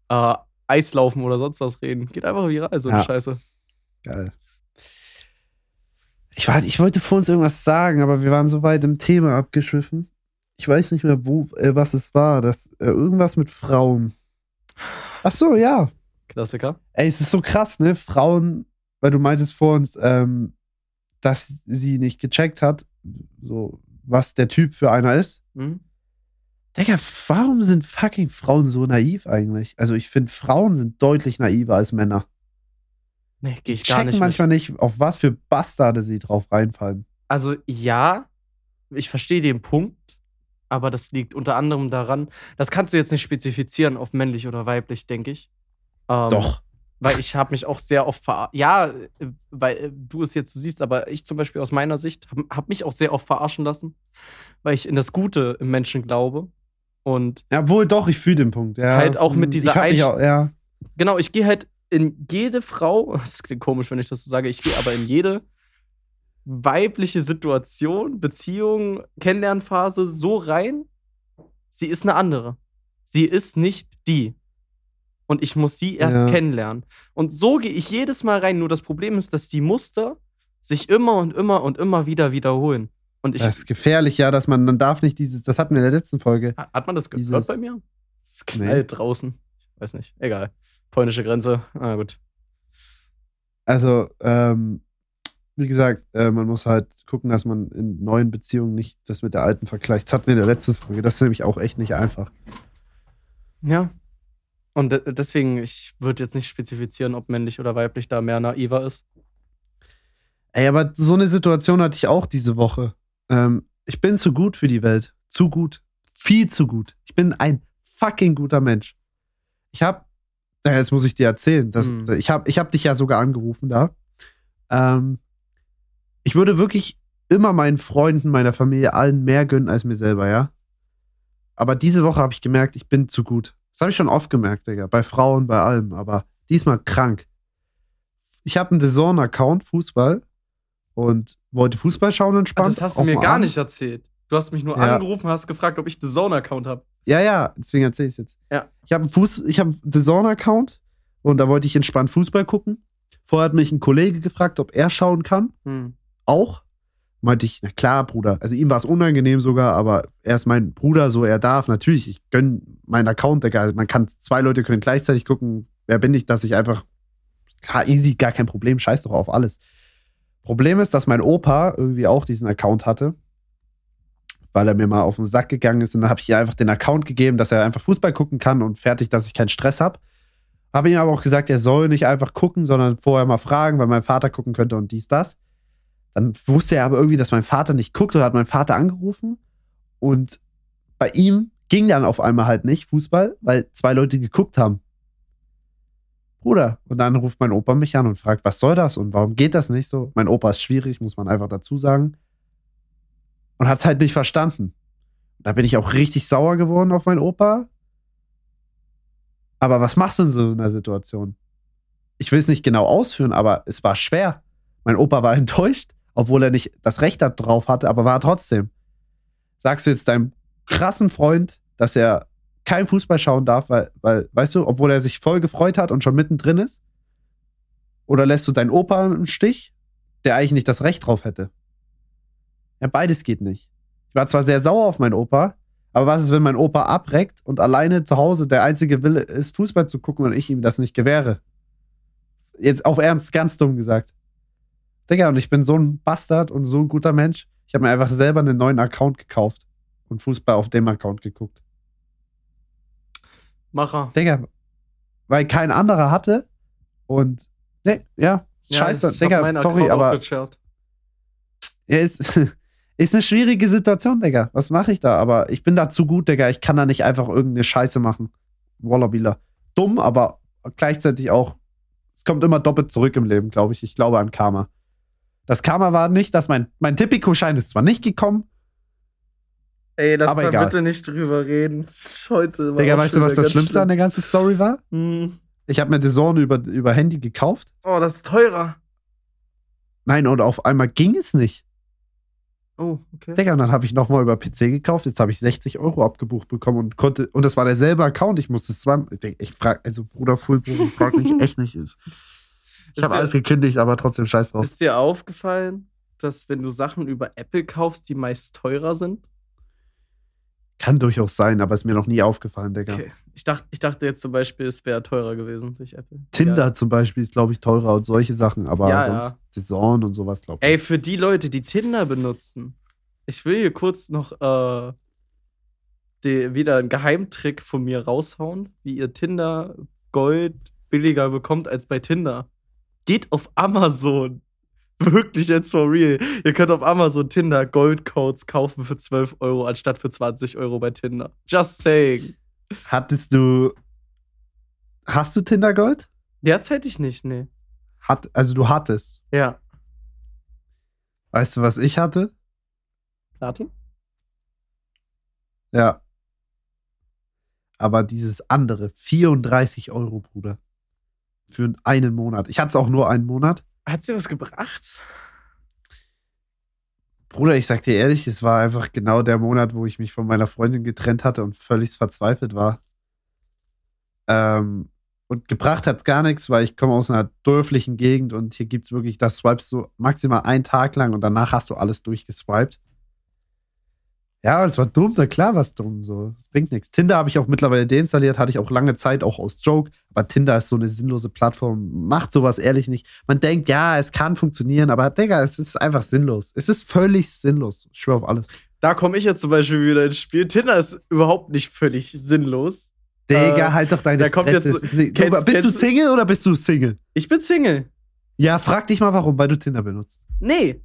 S2: äh, Eislaufen oder sonst was reden, geht einfach viral, so eine
S1: Ja.
S2: Scheiße.
S1: Geil. Ich, war, ich wollte vor uns irgendwas sagen, aber wir waren so weit im Thema abgeschwiffen. Ich weiß nicht mehr, wo, äh, was es war. Das, äh, irgendwas mit Frauen. Ach so, ja.
S2: Klassiker.
S1: Ey, es ist so krass, ne? Frauen, weil du meintest vor uns, ähm, dass sie nicht gecheckt hat, so, was der Typ für einer ist.
S2: Hm?
S1: Digga, warum sind fucking Frauen so naiv eigentlich? Also, ich finde, Frauen sind deutlich naiver als Männer.
S2: Nee, gehe ich gar nicht. Mit.
S1: manchmal nicht, auf was für Bastarde sie drauf reinfallen.
S2: Also ja, ich verstehe den Punkt, aber das liegt unter anderem daran, das kannst du jetzt nicht spezifizieren auf männlich oder weiblich, denke ich. Ähm,
S1: Doch.
S2: Weil ich habe mich auch sehr oft verarscht. Ja, weil äh, du es jetzt so siehst, aber ich zum Beispiel aus meiner Sicht habe hab mich auch sehr oft verarschen lassen, weil ich in das Gute im Menschen glaube. Und
S1: Ja, wohl doch, ich fühle den Punkt. Ja.
S2: Halt auch mit
S1: Hm,
S2: dieser
S1: ich hab mich
S2: Einst-
S1: auch, Ja,
S2: genau, ich gehe halt in jede Frau, das klingt komisch, wenn ich das so sage, ich gehe aber in jede weibliche Situation, Beziehung, Kennenlernphase so rein, sie ist eine andere. Sie ist nicht die. Und ich muss sie erst
S1: Ja.
S2: kennenlernen. Und so gehe ich jedes Mal rein. Nur das Problem ist, dass die Muster sich immer und immer und immer wieder wiederholen. Und ich.
S1: das ist gefährlich, ja, dass man, man darf nicht dieses, das hatten wir in der letzten Folge.
S2: hat man das gehört
S1: dieses-
S2: bei mir? Es knallt draußen. Ich weiß nicht. Egal. Polnische Grenze. Ah, gut.
S1: Also, ähm, wie gesagt, äh, man muss halt gucken, dass man in neuen Beziehungen nicht das mit der alten vergleicht. Das hatten wir in der letzten Folge. Das ist nämlich auch echt nicht einfach.
S2: Ja. Und de deswegen, ich würde jetzt nicht spezifizieren, ob männlich oder weiblich da mehr naiver ist.
S1: Ey, aber so eine Situation hatte ich auch diese Woche. Ähm, ich bin zu gut für die Welt. Zu gut. Viel zu gut. Ich bin ein fucking guter Mensch. Ich hab, naja, jetzt muss ich dir erzählen. Das,
S2: Hm.
S1: Ich hab, ich hab dich ja sogar angerufen da. Ähm, ich würde wirklich immer meinen Freunden, meiner Familie, allen mehr gönnen als mir selber, ja. Aber diese Woche habe ich gemerkt, ich bin zu gut. Das habe ich schon oft gemerkt, Digga. Bei Frauen, bei allem. Aber diesmal krank. Ich habe einen DAZN-Account, Fußball. und wollte Fußball schauen
S2: Ah,
S1: entspannt.
S2: das hast du mir gar
S1: Abend.
S2: nicht erzählt. Du hast mich nur
S1: Ja.
S2: angerufen, hast gefragt, ob ich The Zone-Account habe.
S1: Ja, ja, deswegen erzähle ich es jetzt.
S2: Ja.
S1: Ich habe einen Fuß, ich habe einen The Zone-Account und da wollte ich entspannt Fußball gucken. Vorher hat mich ein Kollege gefragt, ob er schauen kann.
S2: Hm.
S1: Auch. Meinte ich, na klar, Bruder. Also ihm war es unangenehm sogar, aber er ist mein Bruder, so er darf. Natürlich, ich gönn meinen Account, Digga. Also Man kann, zwei Leute können gleichzeitig gucken. Wer bin ich, dass ich einfach, klar, easy, gar kein Problem, scheiß doch auf alles. Problem ist, dass mein Opa irgendwie auch diesen Account hatte, weil er mir mal auf den Sack gegangen ist und dann habe ich ihr einfach den Account gegeben, dass er einfach Fußball gucken kann und fertig, dass ich keinen Stress habe. Habe ihm aber auch gesagt, er soll nicht einfach gucken, sondern vorher mal fragen, weil mein Vater gucken könnte und dies, das. Dann wusste er aber irgendwie, dass mein Vater nicht guckt oder hat mein Vater angerufen und bei ihm ging dann auf einmal halt nicht Fußball, weil zwei Leute geguckt haben. Bruder. Und dann ruft mein Opa mich an und fragt, was soll das und warum geht das nicht so? Mein Opa ist schwierig, muss man einfach dazu sagen. Und hat es halt nicht verstanden. Da bin ich auch richtig sauer geworden auf meinen Opa. Aber was machst du in so einer Situation? Ich will es nicht genau ausführen, aber es war schwer. Mein Opa war enttäuscht, obwohl er nicht das Recht darauf hatte, aber war trotzdem. Sagst du jetzt deinem krassen Freund, dass er kein Fußball schauen darf, weil, weil, weißt du, obwohl er sich voll gefreut hat und schon mittendrin ist? Oder lässt du deinen Opa im Stich, der eigentlich nicht das Recht drauf hätte? Ja, beides geht nicht. Ich war zwar sehr sauer auf meinen Opa, aber was ist, wenn mein Opa abreckt und alleine zu Hause der einzige Wille ist, Fußball zu gucken und ich ihm das nicht gewähre? Jetzt auf Ernst, ganz dumm gesagt. Digga, und ich bin so ein Bastard und so ein guter Mensch. Ich habe mir einfach selber einen neuen Account gekauft und Fußball auf dem Account geguckt.
S2: Macher.
S1: Digga, weil kein anderer hatte und ne, ja, scheiße,
S2: ich hab
S1: Digga, sorry, aber ja, ist, ist eine schwierige Situation, Digga. Was mache ich da? Aber ich bin da zu gut, Digga. Ich kann da nicht einfach irgendeine Scheiße machen. Wallabila. Dumm, aber gleichzeitig auch. Es kommt immer doppelt zurück im Leben, glaube ich. Ich glaube an Karma. Das Karma war nicht, dass mein, mein Tipico-Schein ist zwar nicht gekommen,
S2: Ey, lass
S1: Aber
S2: da
S1: egal.
S2: bitte nicht drüber reden. Heute war
S1: Digga, weißt du, was das Schlimmste an der ganzen Story war?
S2: schlimm. Hm.
S1: Ich habe mir Zone über, über Handy gekauft.
S2: Oh, das ist teurer.
S1: Nein, und auf einmal ging es nicht.
S2: Oh, okay.
S1: Digga, und dann habe ich nochmal über PC gekauft. Jetzt habe ich 60 Euro abgebucht bekommen und konnte, und das war derselbe Account. Ich musste es zweimal. Ich, ich frage, also Bruder Fulbruch, ich frage mich echt nicht. Ich habe alles gekündigt, aber trotzdem scheiß drauf.
S2: Ist dir aufgefallen, dass wenn du Sachen über Apple kaufst, die meist teurer sind?
S1: Kann durchaus sein, aber ist mir noch nie aufgefallen, Digga.
S2: Okay. Ich, dacht, ich dachte jetzt zum Beispiel, es wäre teurer gewesen durch Apple.
S1: Tinder
S2: Ja.
S1: zum Beispiel ist, glaube ich, teurer und solche Sachen, aber
S2: Ja,
S1: sonst
S2: ja.
S1: Zone und sowas, glaube ich.
S2: Ey, für die Leute, die Tinder benutzen, ich will hier kurz noch äh, die, wieder einen Geheimtrick von mir raushauen, wie ihr Tinder Gold billiger bekommt als bei Tinder. Geht auf Amazon. Wirklich jetzt for real. Ihr könnt auf Amazon Tinder Gold Codes kaufen für 12 Euro anstatt für 20 Euro bei Tinder. Just saying.
S1: Hattest du. Hast du Tinder Gold?
S2: Derzeit ich nicht, nee.
S1: Hat, also du hattest.
S2: Ja.
S1: Weißt du, was ich hatte?
S2: Platin?
S1: Ja. Aber dieses andere, 34 Euro, Bruder. Für einen Monat. Ich hatte es auch nur einen Monat.
S2: Hat's dir was gebracht?
S1: Bruder, ich sag dir ehrlich, es war einfach genau der Monat, wo ich mich von meiner Freundin getrennt hatte und völlig verzweifelt war. Ähm, und gebracht hat gar nichts, weil ich komme aus einer dörflichen Gegend und hier gibt's wirklich, das swipest du maximal einen Tag lang und danach hast du alles durchgeswiped. Ja, das war dumm, na klar war es dumm, so. Das bringt nichts. Tinder habe ich auch mittlerweile deinstalliert, hatte ich auch lange Zeit, auch aus Joke. Aber Tinder ist so eine sinnlose Plattform, macht sowas ehrlich nicht. Man denkt, ja, es kann funktionieren, aber Digga, es ist einfach sinnlos. Es ist völlig sinnlos. Ich schwör auf alles.
S2: Da komme ich jetzt zum Beispiel wieder ins Spiel. Tinder ist überhaupt nicht völlig sinnlos.
S1: Digga,
S2: Äh,
S1: halt doch deine
S2: da kommt
S1: Fresse.
S2: jetzt-
S1: nicht,
S2: kennst-
S1: du, bist du
S2: kennst-
S1: Single oder bist du Single?
S2: Ich bin Single.
S1: Ja, frag dich mal warum, weil du Tinder benutzt.
S2: Nee.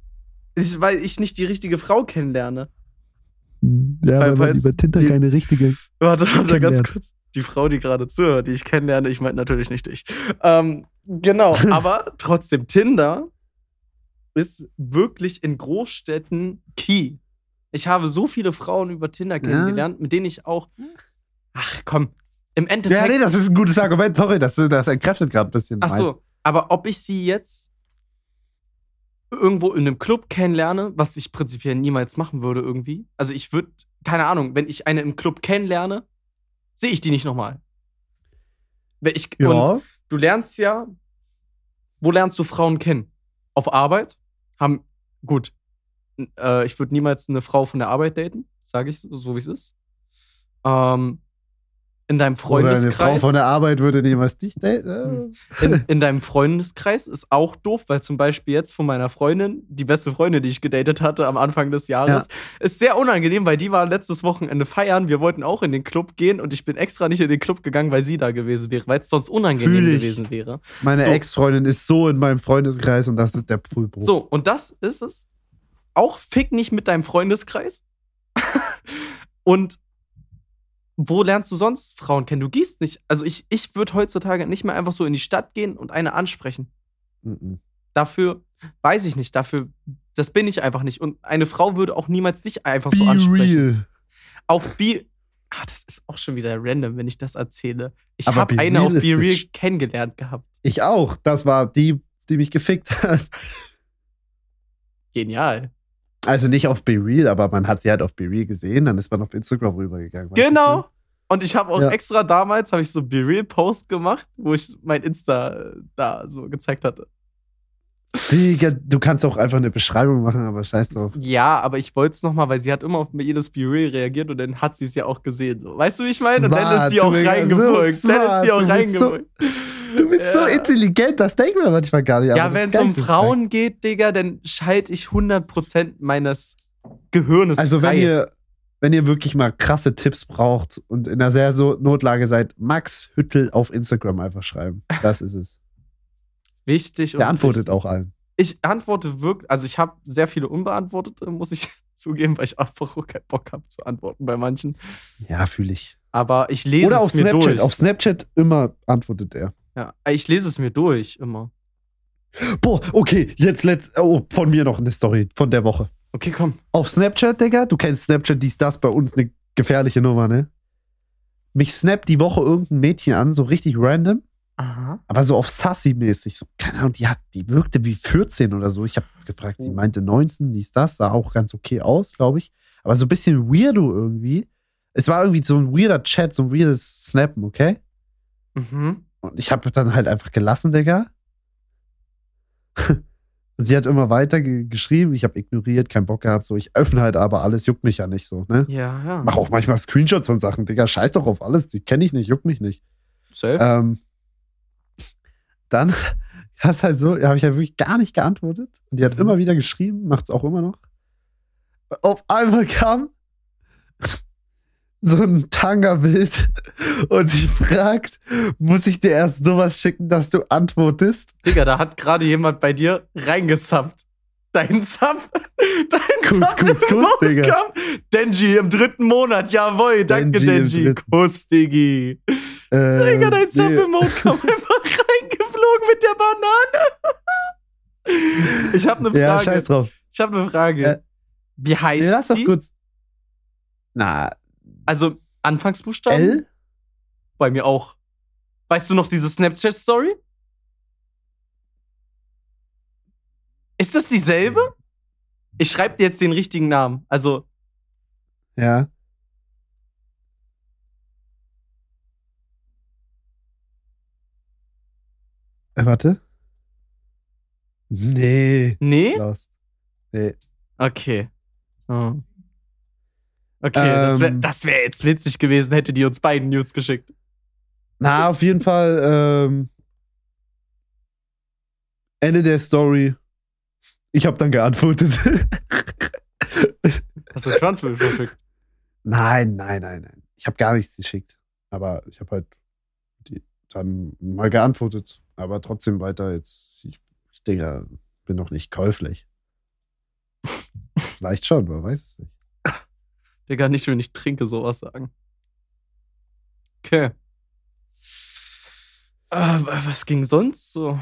S2: Ist, weil ich nicht die richtige Frau kennenlerne.
S1: Ja,
S2: Weil- weil
S1: Tinder
S2: die-
S1: keine richtige.
S2: Warte, warte ganz kurz. Die Frau, die gerade zuhört, die ich kennenlerne, ich meine natürlich nicht dich. Ähm, genau, aber trotzdem, Tinder ist wirklich in Großstädten key. Ich habe so viele Frauen über Tinder kennengelernt, mit denen ich auch. Ach komm, im Endeffekt.
S1: Ja, nee, das ist ein gutes Argument. Sorry, das, das entkräftet gerade ein bisschen.
S2: Ach so, aber ob ich sie jetzt irgendwo in einem Club kennenlerne, was ich prinzipiell niemals machen würde irgendwie. Also ich würde, keine Ahnung, wenn ich eine im Club kennenlerne, sehe ich die nicht nochmal. Ich,
S1: Ja.
S2: du lernst ja, wo lernst du Frauen kennen? Auf Arbeit? Haben, gut, äh, ich würde niemals eine Frau von der Arbeit daten, sage ich so, so wie es ist. Ähm, in deinem
S1: Oder
S2: Freundeskreis.
S1: eine Frau von der Arbeit würde niemals dich daten.
S2: in, in deinem Freundeskreis ist auch doof, weil zum Beispiel jetzt von meiner Freundin, die beste Freundin, die ich gedatet hatte am Anfang des Jahres, ist sehr unangenehm, weil die war letztes Wochenende feiern. Wir wollten auch in den Club gehen und ich bin extra nicht in den Club gegangen, weil sie da gewesen wäre, weil es sonst unangenehm gewesen wäre.
S1: Meine
S2: So.
S1: Ex-Freundin ist so in meinem Freundeskreis und das ist der Pfullbruch.
S2: So, und das ist es. Auch fick nicht mit deinem Freundeskreis. und wo lernst du sonst Frauen kennen? Du gehst nicht. Also ich, ich würde heutzutage nicht mehr einfach so in die Stadt gehen und eine ansprechen.
S1: Mhm.
S2: dafür, weiß ich nicht, dafür, das bin ich einfach nicht. Und eine Frau würde auch niemals dich einfach so
S1: Be
S2: ansprechen.
S1: real.
S2: Auf Be. Ach, das ist auch schon wieder random, wenn ich das erzähle. Ich habe
S1: Be
S2: eine auf Be Real kennengelernt gehabt.
S1: Ich auch. Das war die, die mich gefickt hat.
S2: Genial.
S1: Also nicht auf Be Real, aber man hat sie halt auf Be Real gesehen, dann ist man auf Instagram rübergegangen.
S2: Genau. Und ich habe auch
S1: Ja.
S2: extra damals, habe ich so Be Real Post gemacht, wo ich mein Insta äh, da so gezeigt hatte.
S1: Digga, du kannst auch einfach eine Beschreibung machen, aber scheiß drauf.
S2: Ja, aber ich wollte es nochmal, weil sie hat immer auf jedes Be Real reagiert und dann hat sie es ja auch gesehen. So. Weißt du, wie ich meine? Und dann ist sie auch reingefolgt.
S1: so
S2: dann ist sie auch
S1: bist so-
S2: reingefolgt.
S1: Du bist so
S2: Ja.
S1: intelligent, das denkt man manchmal gar nicht.
S2: Ja, wenn es um Frauen geht, Digga, dann schalte ich 100% meines Gehirnes
S1: Also wenn
S2: frei.
S1: ihr, wenn ihr wirklich mal krasse Tipps braucht und in einer sehr so Notlage seid, Max Hüttel auf Instagram einfach schreiben. Das ist es.
S2: wichtig
S1: Der antwortet
S2: wichtig.
S1: auch allen.
S2: Ich antworte wirklich, also ich habe sehr viele unbeantwortete, muss ich zugeben, weil ich einfach auch keinen Bock habe zu antworten bei manchen.
S1: Ja, fühle ich.
S2: Aber ich lese
S1: Oder
S2: es
S1: auf
S2: mir
S1: Snapchat.
S2: durch.
S1: Auf Snapchat immer antwortet er.
S2: Ja, ich lese es mir durch immer.
S1: Boah, okay, jetzt letzt. Oh, von mir noch eine Story von der Woche.
S2: Okay, komm.
S1: Auf Snapchat, Digga, du kennst Snapchat, dies, das, bei uns eine gefährliche Nummer, ne? Mich snappt die Woche irgendein Mädchen an, so richtig random,
S2: Aha.
S1: aber so auf Sassy-mäßig. So, keine Ahnung, die, hat, die wirkte wie 14 oder so. Ich habe gefragt, sie
S2: Oh.
S1: meinte 19, dies, das, sah auch ganz okay aus, glaube ich. Aber so ein bisschen weirdo irgendwie. Es war irgendwie so ein weirder Chat, so ein weirdes Snappen, okay?
S2: Mhm.
S1: Und ich habe dann halt einfach gelassen, Digga. Und sie hat immer weiter ge geschrieben. Ich habe ignoriert, keinen Bock gehabt. So, ich öffne halt aber alles, juckt mich ja nicht so, ne?
S2: Ja, ja.
S1: Mach auch manchmal Screenshots von Sachen, Digga. Scheiß doch auf alles. Die kenne ich nicht, juckt mich nicht.
S2: Safe.
S1: Ähm, dann hat halt so, habe ich ja wirklich gar nicht geantwortet. Und die hat
S2: Mhm.
S1: immer wieder geschrieben, macht's auch immer noch. Auf einmal kam so ein Tanga-Bild und sie fragt, muss ich dir erst sowas schicken, dass du antwortest?
S2: Digga, da hat gerade jemand bei dir reingesappt. Dein Sub. Dein
S1: Kuss,
S2: Sub
S1: Kuss,
S2: im
S1: Kuss, Digga.
S2: Denji im dritten Monat. Jawohl, danke,
S1: Denji
S2: Denji. Kuss, Diggi.
S1: Äh,
S2: Digga, dein Sub
S1: nee.
S2: im Outcome einfach reingeflogen mit der Banane. Ich habe eine
S1: Ja,
S2: Frage.
S1: scheiß drauf.
S2: ich habe eine Frage.
S1: Äh,
S2: Wie heißt
S1: Nee, lass doch
S2: sie?
S1: kurz. Na,
S2: Also Anfangsbuchstaben?
S1: L?
S2: Bei mir auch. Weißt du noch diese Snapchat-Story? Ist das dieselbe? Ich schreibe dir jetzt den richtigen Namen. Also,
S1: Ja. Äh, warte. Nee.
S2: nee?
S1: Lost. Nee.
S2: Okay. So. Okay, das wäre
S1: Ähm.
S2: das wär jetzt witzig gewesen, hätte die uns beiden Nudes geschickt.
S1: Na, auf jeden Fall, ähm, Ende der Story. Ich habe dann geantwortet.
S2: Hast du Transfer verschickt?
S1: nein, nein, nein, nein. Ich habe gar nichts geschickt. Aber ich habe halt die, dann mal geantwortet. Aber trotzdem weiter jetzt. Ich, ich denke, bin noch nicht käuflich. Vielleicht schon, man weiß es nicht.
S2: Digga, nicht, wenn ich trinke, sowas sagen. Okay. Äh, was ging sonst so?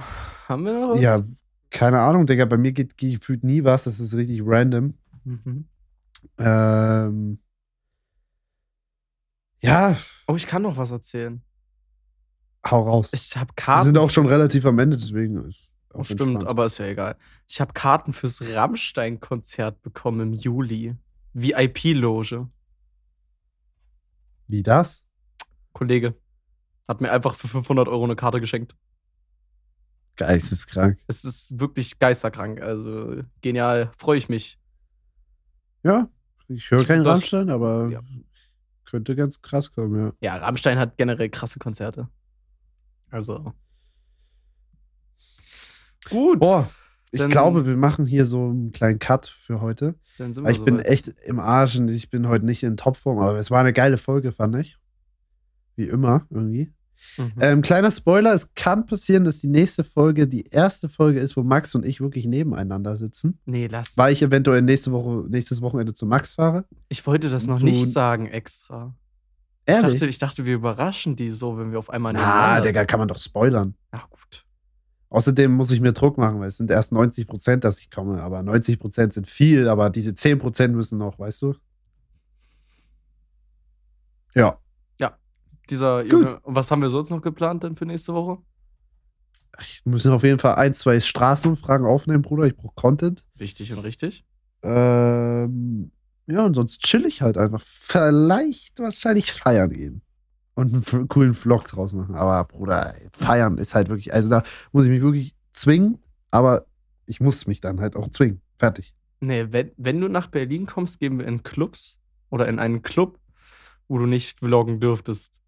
S2: Haben wir noch was?
S1: Ja, keine Ahnung, Digga. Bei mir geht gefühlt nie was. Das ist richtig random.
S2: Mhm.
S1: Ähm, ja,
S2: Oh, ich kann noch was erzählen.
S1: hau raus.
S2: Ich habe
S1: Wir
S2: Karten.
S1: sind auch schon relativ am Ende, deswegen ist Auch
S2: stimmt,
S1: entspannt.
S2: aber ist ja egal. Ich habe Karten fürs Rammstein-Konzert bekommen im Juli. VIP-Loge.
S1: Wie das?
S2: Kollege hat mir einfach für 500 Euro eine Karte geschenkt.
S1: Geisteskrank.
S2: Es ist wirklich geisterkrank. Also genial. Freue ich mich.
S1: Ja, ich höre keinen Rammstein, aber
S2: ja.
S1: könnte ganz krass kommen, ja.
S2: Ja, Rammstein hat generell krasse Konzerte. Also. Gut.
S1: Boah, ich glaube, wir machen hier so einen kleinen Cut für heute.
S2: Dann sind wir
S1: ich bin
S2: soweit.
S1: echt im Arsch und ich bin heute nicht in Topform, aber es war eine geile Folge, fand ich. Wie immer, irgendwie.
S2: Mhm.
S1: Ähm, kleiner Spoiler: Es kann passieren, dass die nächste Folge die erste Folge ist, wo Max und ich wirklich nebeneinander sitzen.
S2: nee, lass.
S1: Weil ich eventuell nächste Woche, nächstes Wochenende zu Max fahre.
S2: Ich wollte das noch
S1: So-
S2: nicht sagen extra. Ich
S1: Ehrlich?
S2: dachte, ich dachte, wir überraschen die so, wenn wir auf einmal nebeneinander
S1: Digga,
S2: sind.
S1: kann man doch spoilern.
S2: Ach gut.
S1: Außerdem muss ich mir Druck machen, weil es sind erst 90 Prozent, dass ich komme. Aber 90 Prozent sind viel, aber diese 10 Prozent müssen noch, weißt du? Ja.
S2: Dieser Junge. Und was haben wir sonst noch geplant denn für nächste Woche?
S1: Ich muss auf jeden Fall ein, zwei Straßenumfragen aufnehmen, Bruder. Ich brauche Content.
S2: Wichtig und richtig.
S1: Ähm, ja, und sonst chill ich halt einfach. Vielleicht wahrscheinlich feiern gehen. Und einen coolen Vlog draus machen. Aber, Bruder, feiern ist halt wirklich, also da muss ich mich wirklich zwingen, aber ich muss mich dann halt auch zwingen. Fertig.
S2: Nee, wenn, wenn du nach Berlin kommst, gehen wir in Clubs oder in einen Club, wo du nicht vloggen dürftest.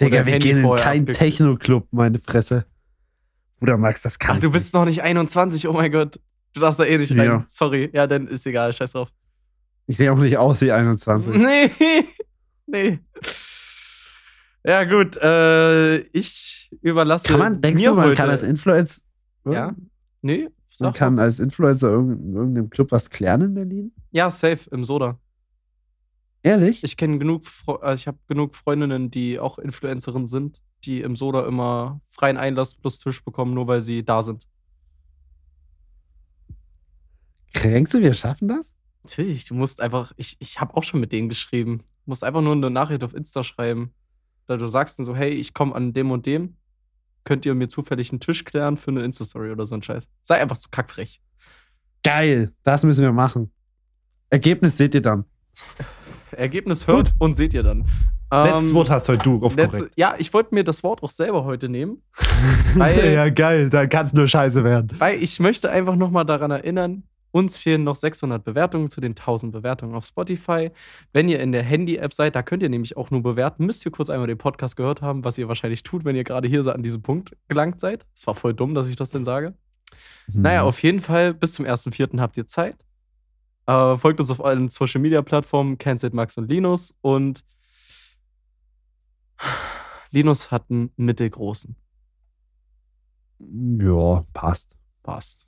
S1: Digga, wir
S2: Handy
S1: gehen in keinen. Techno-Club, meine Fresse. Bruder Max, das kann
S2: Ach, du bist noch nicht 21, oh mein Gott. Du darfst da eh nicht rein.
S1: Ja.
S2: Sorry. Ja, dann ist egal, scheiß drauf.
S1: nicht. Ich sehe auch nicht aus wie 21.
S2: Nee, nee. Ja, gut. Äh, ich überlasse.
S1: Kann man, denkst
S2: mir
S1: du, man
S2: heute,
S1: kann als Influencer,
S2: Ja? Nee?
S1: man
S2: Sag
S1: kann als Influencer irgend- in irgendeinem Club was klären in Berlin?
S2: Ja, safe, im Soda.
S1: Ehrlich?
S2: Ich kenne genug, äh, ich habe genug Freundinnen, die auch Influencerinnen sind, die im Soda immer freien Einlass plus Tisch bekommen, nur weil sie da sind.
S1: Denkst du, wir schaffen das?
S2: Natürlich, du musst einfach, ich, ich habe auch schon mit denen geschrieben. Du musst einfach nur eine Nachricht auf Insta schreiben. Da du sagst dann so, hey, ich komme an dem und dem. Könnt ihr mir zufällig einen Tisch klären für eine Insta-Story oder so ein Scheiß. Sei einfach so kackfrech.
S1: Geil, das müssen wir machen. Ergebnis seht ihr dann.
S2: Ergebnis hört und seht ihr dann. Ähm,
S1: hast heute du, auf
S2: letzte, ja, ich wollte mir das Wort auch selber heute nehmen, weil-
S1: ja, geil, dann kann es nur scheiße werden.
S2: weil ich möchte einfach nochmal daran erinnern, uns fehlen noch 600 Bewertungen zu den 1000 Bewertungen auf Spotify. Wenn ihr in der Handy-App seid, da könnt ihr nämlich auch nur bewerten. Müsst ihr kurz einmal den Podcast gehört haben, was ihr wahrscheinlich tut, wenn ihr gerade hier an diesem Punkt gelangt seid. Es war voll dumm, dass ich das denn sage. Naja,
S1: Mhm.
S2: auf jeden Fall, bis zum 1.4. habt ihr Zeit. Äh, folgt uns auf allen Social Media Plattformen, Cancelled Max und Linus. Und Linus hat einen mittelgroßen.
S1: Ja, passt.
S2: Passt.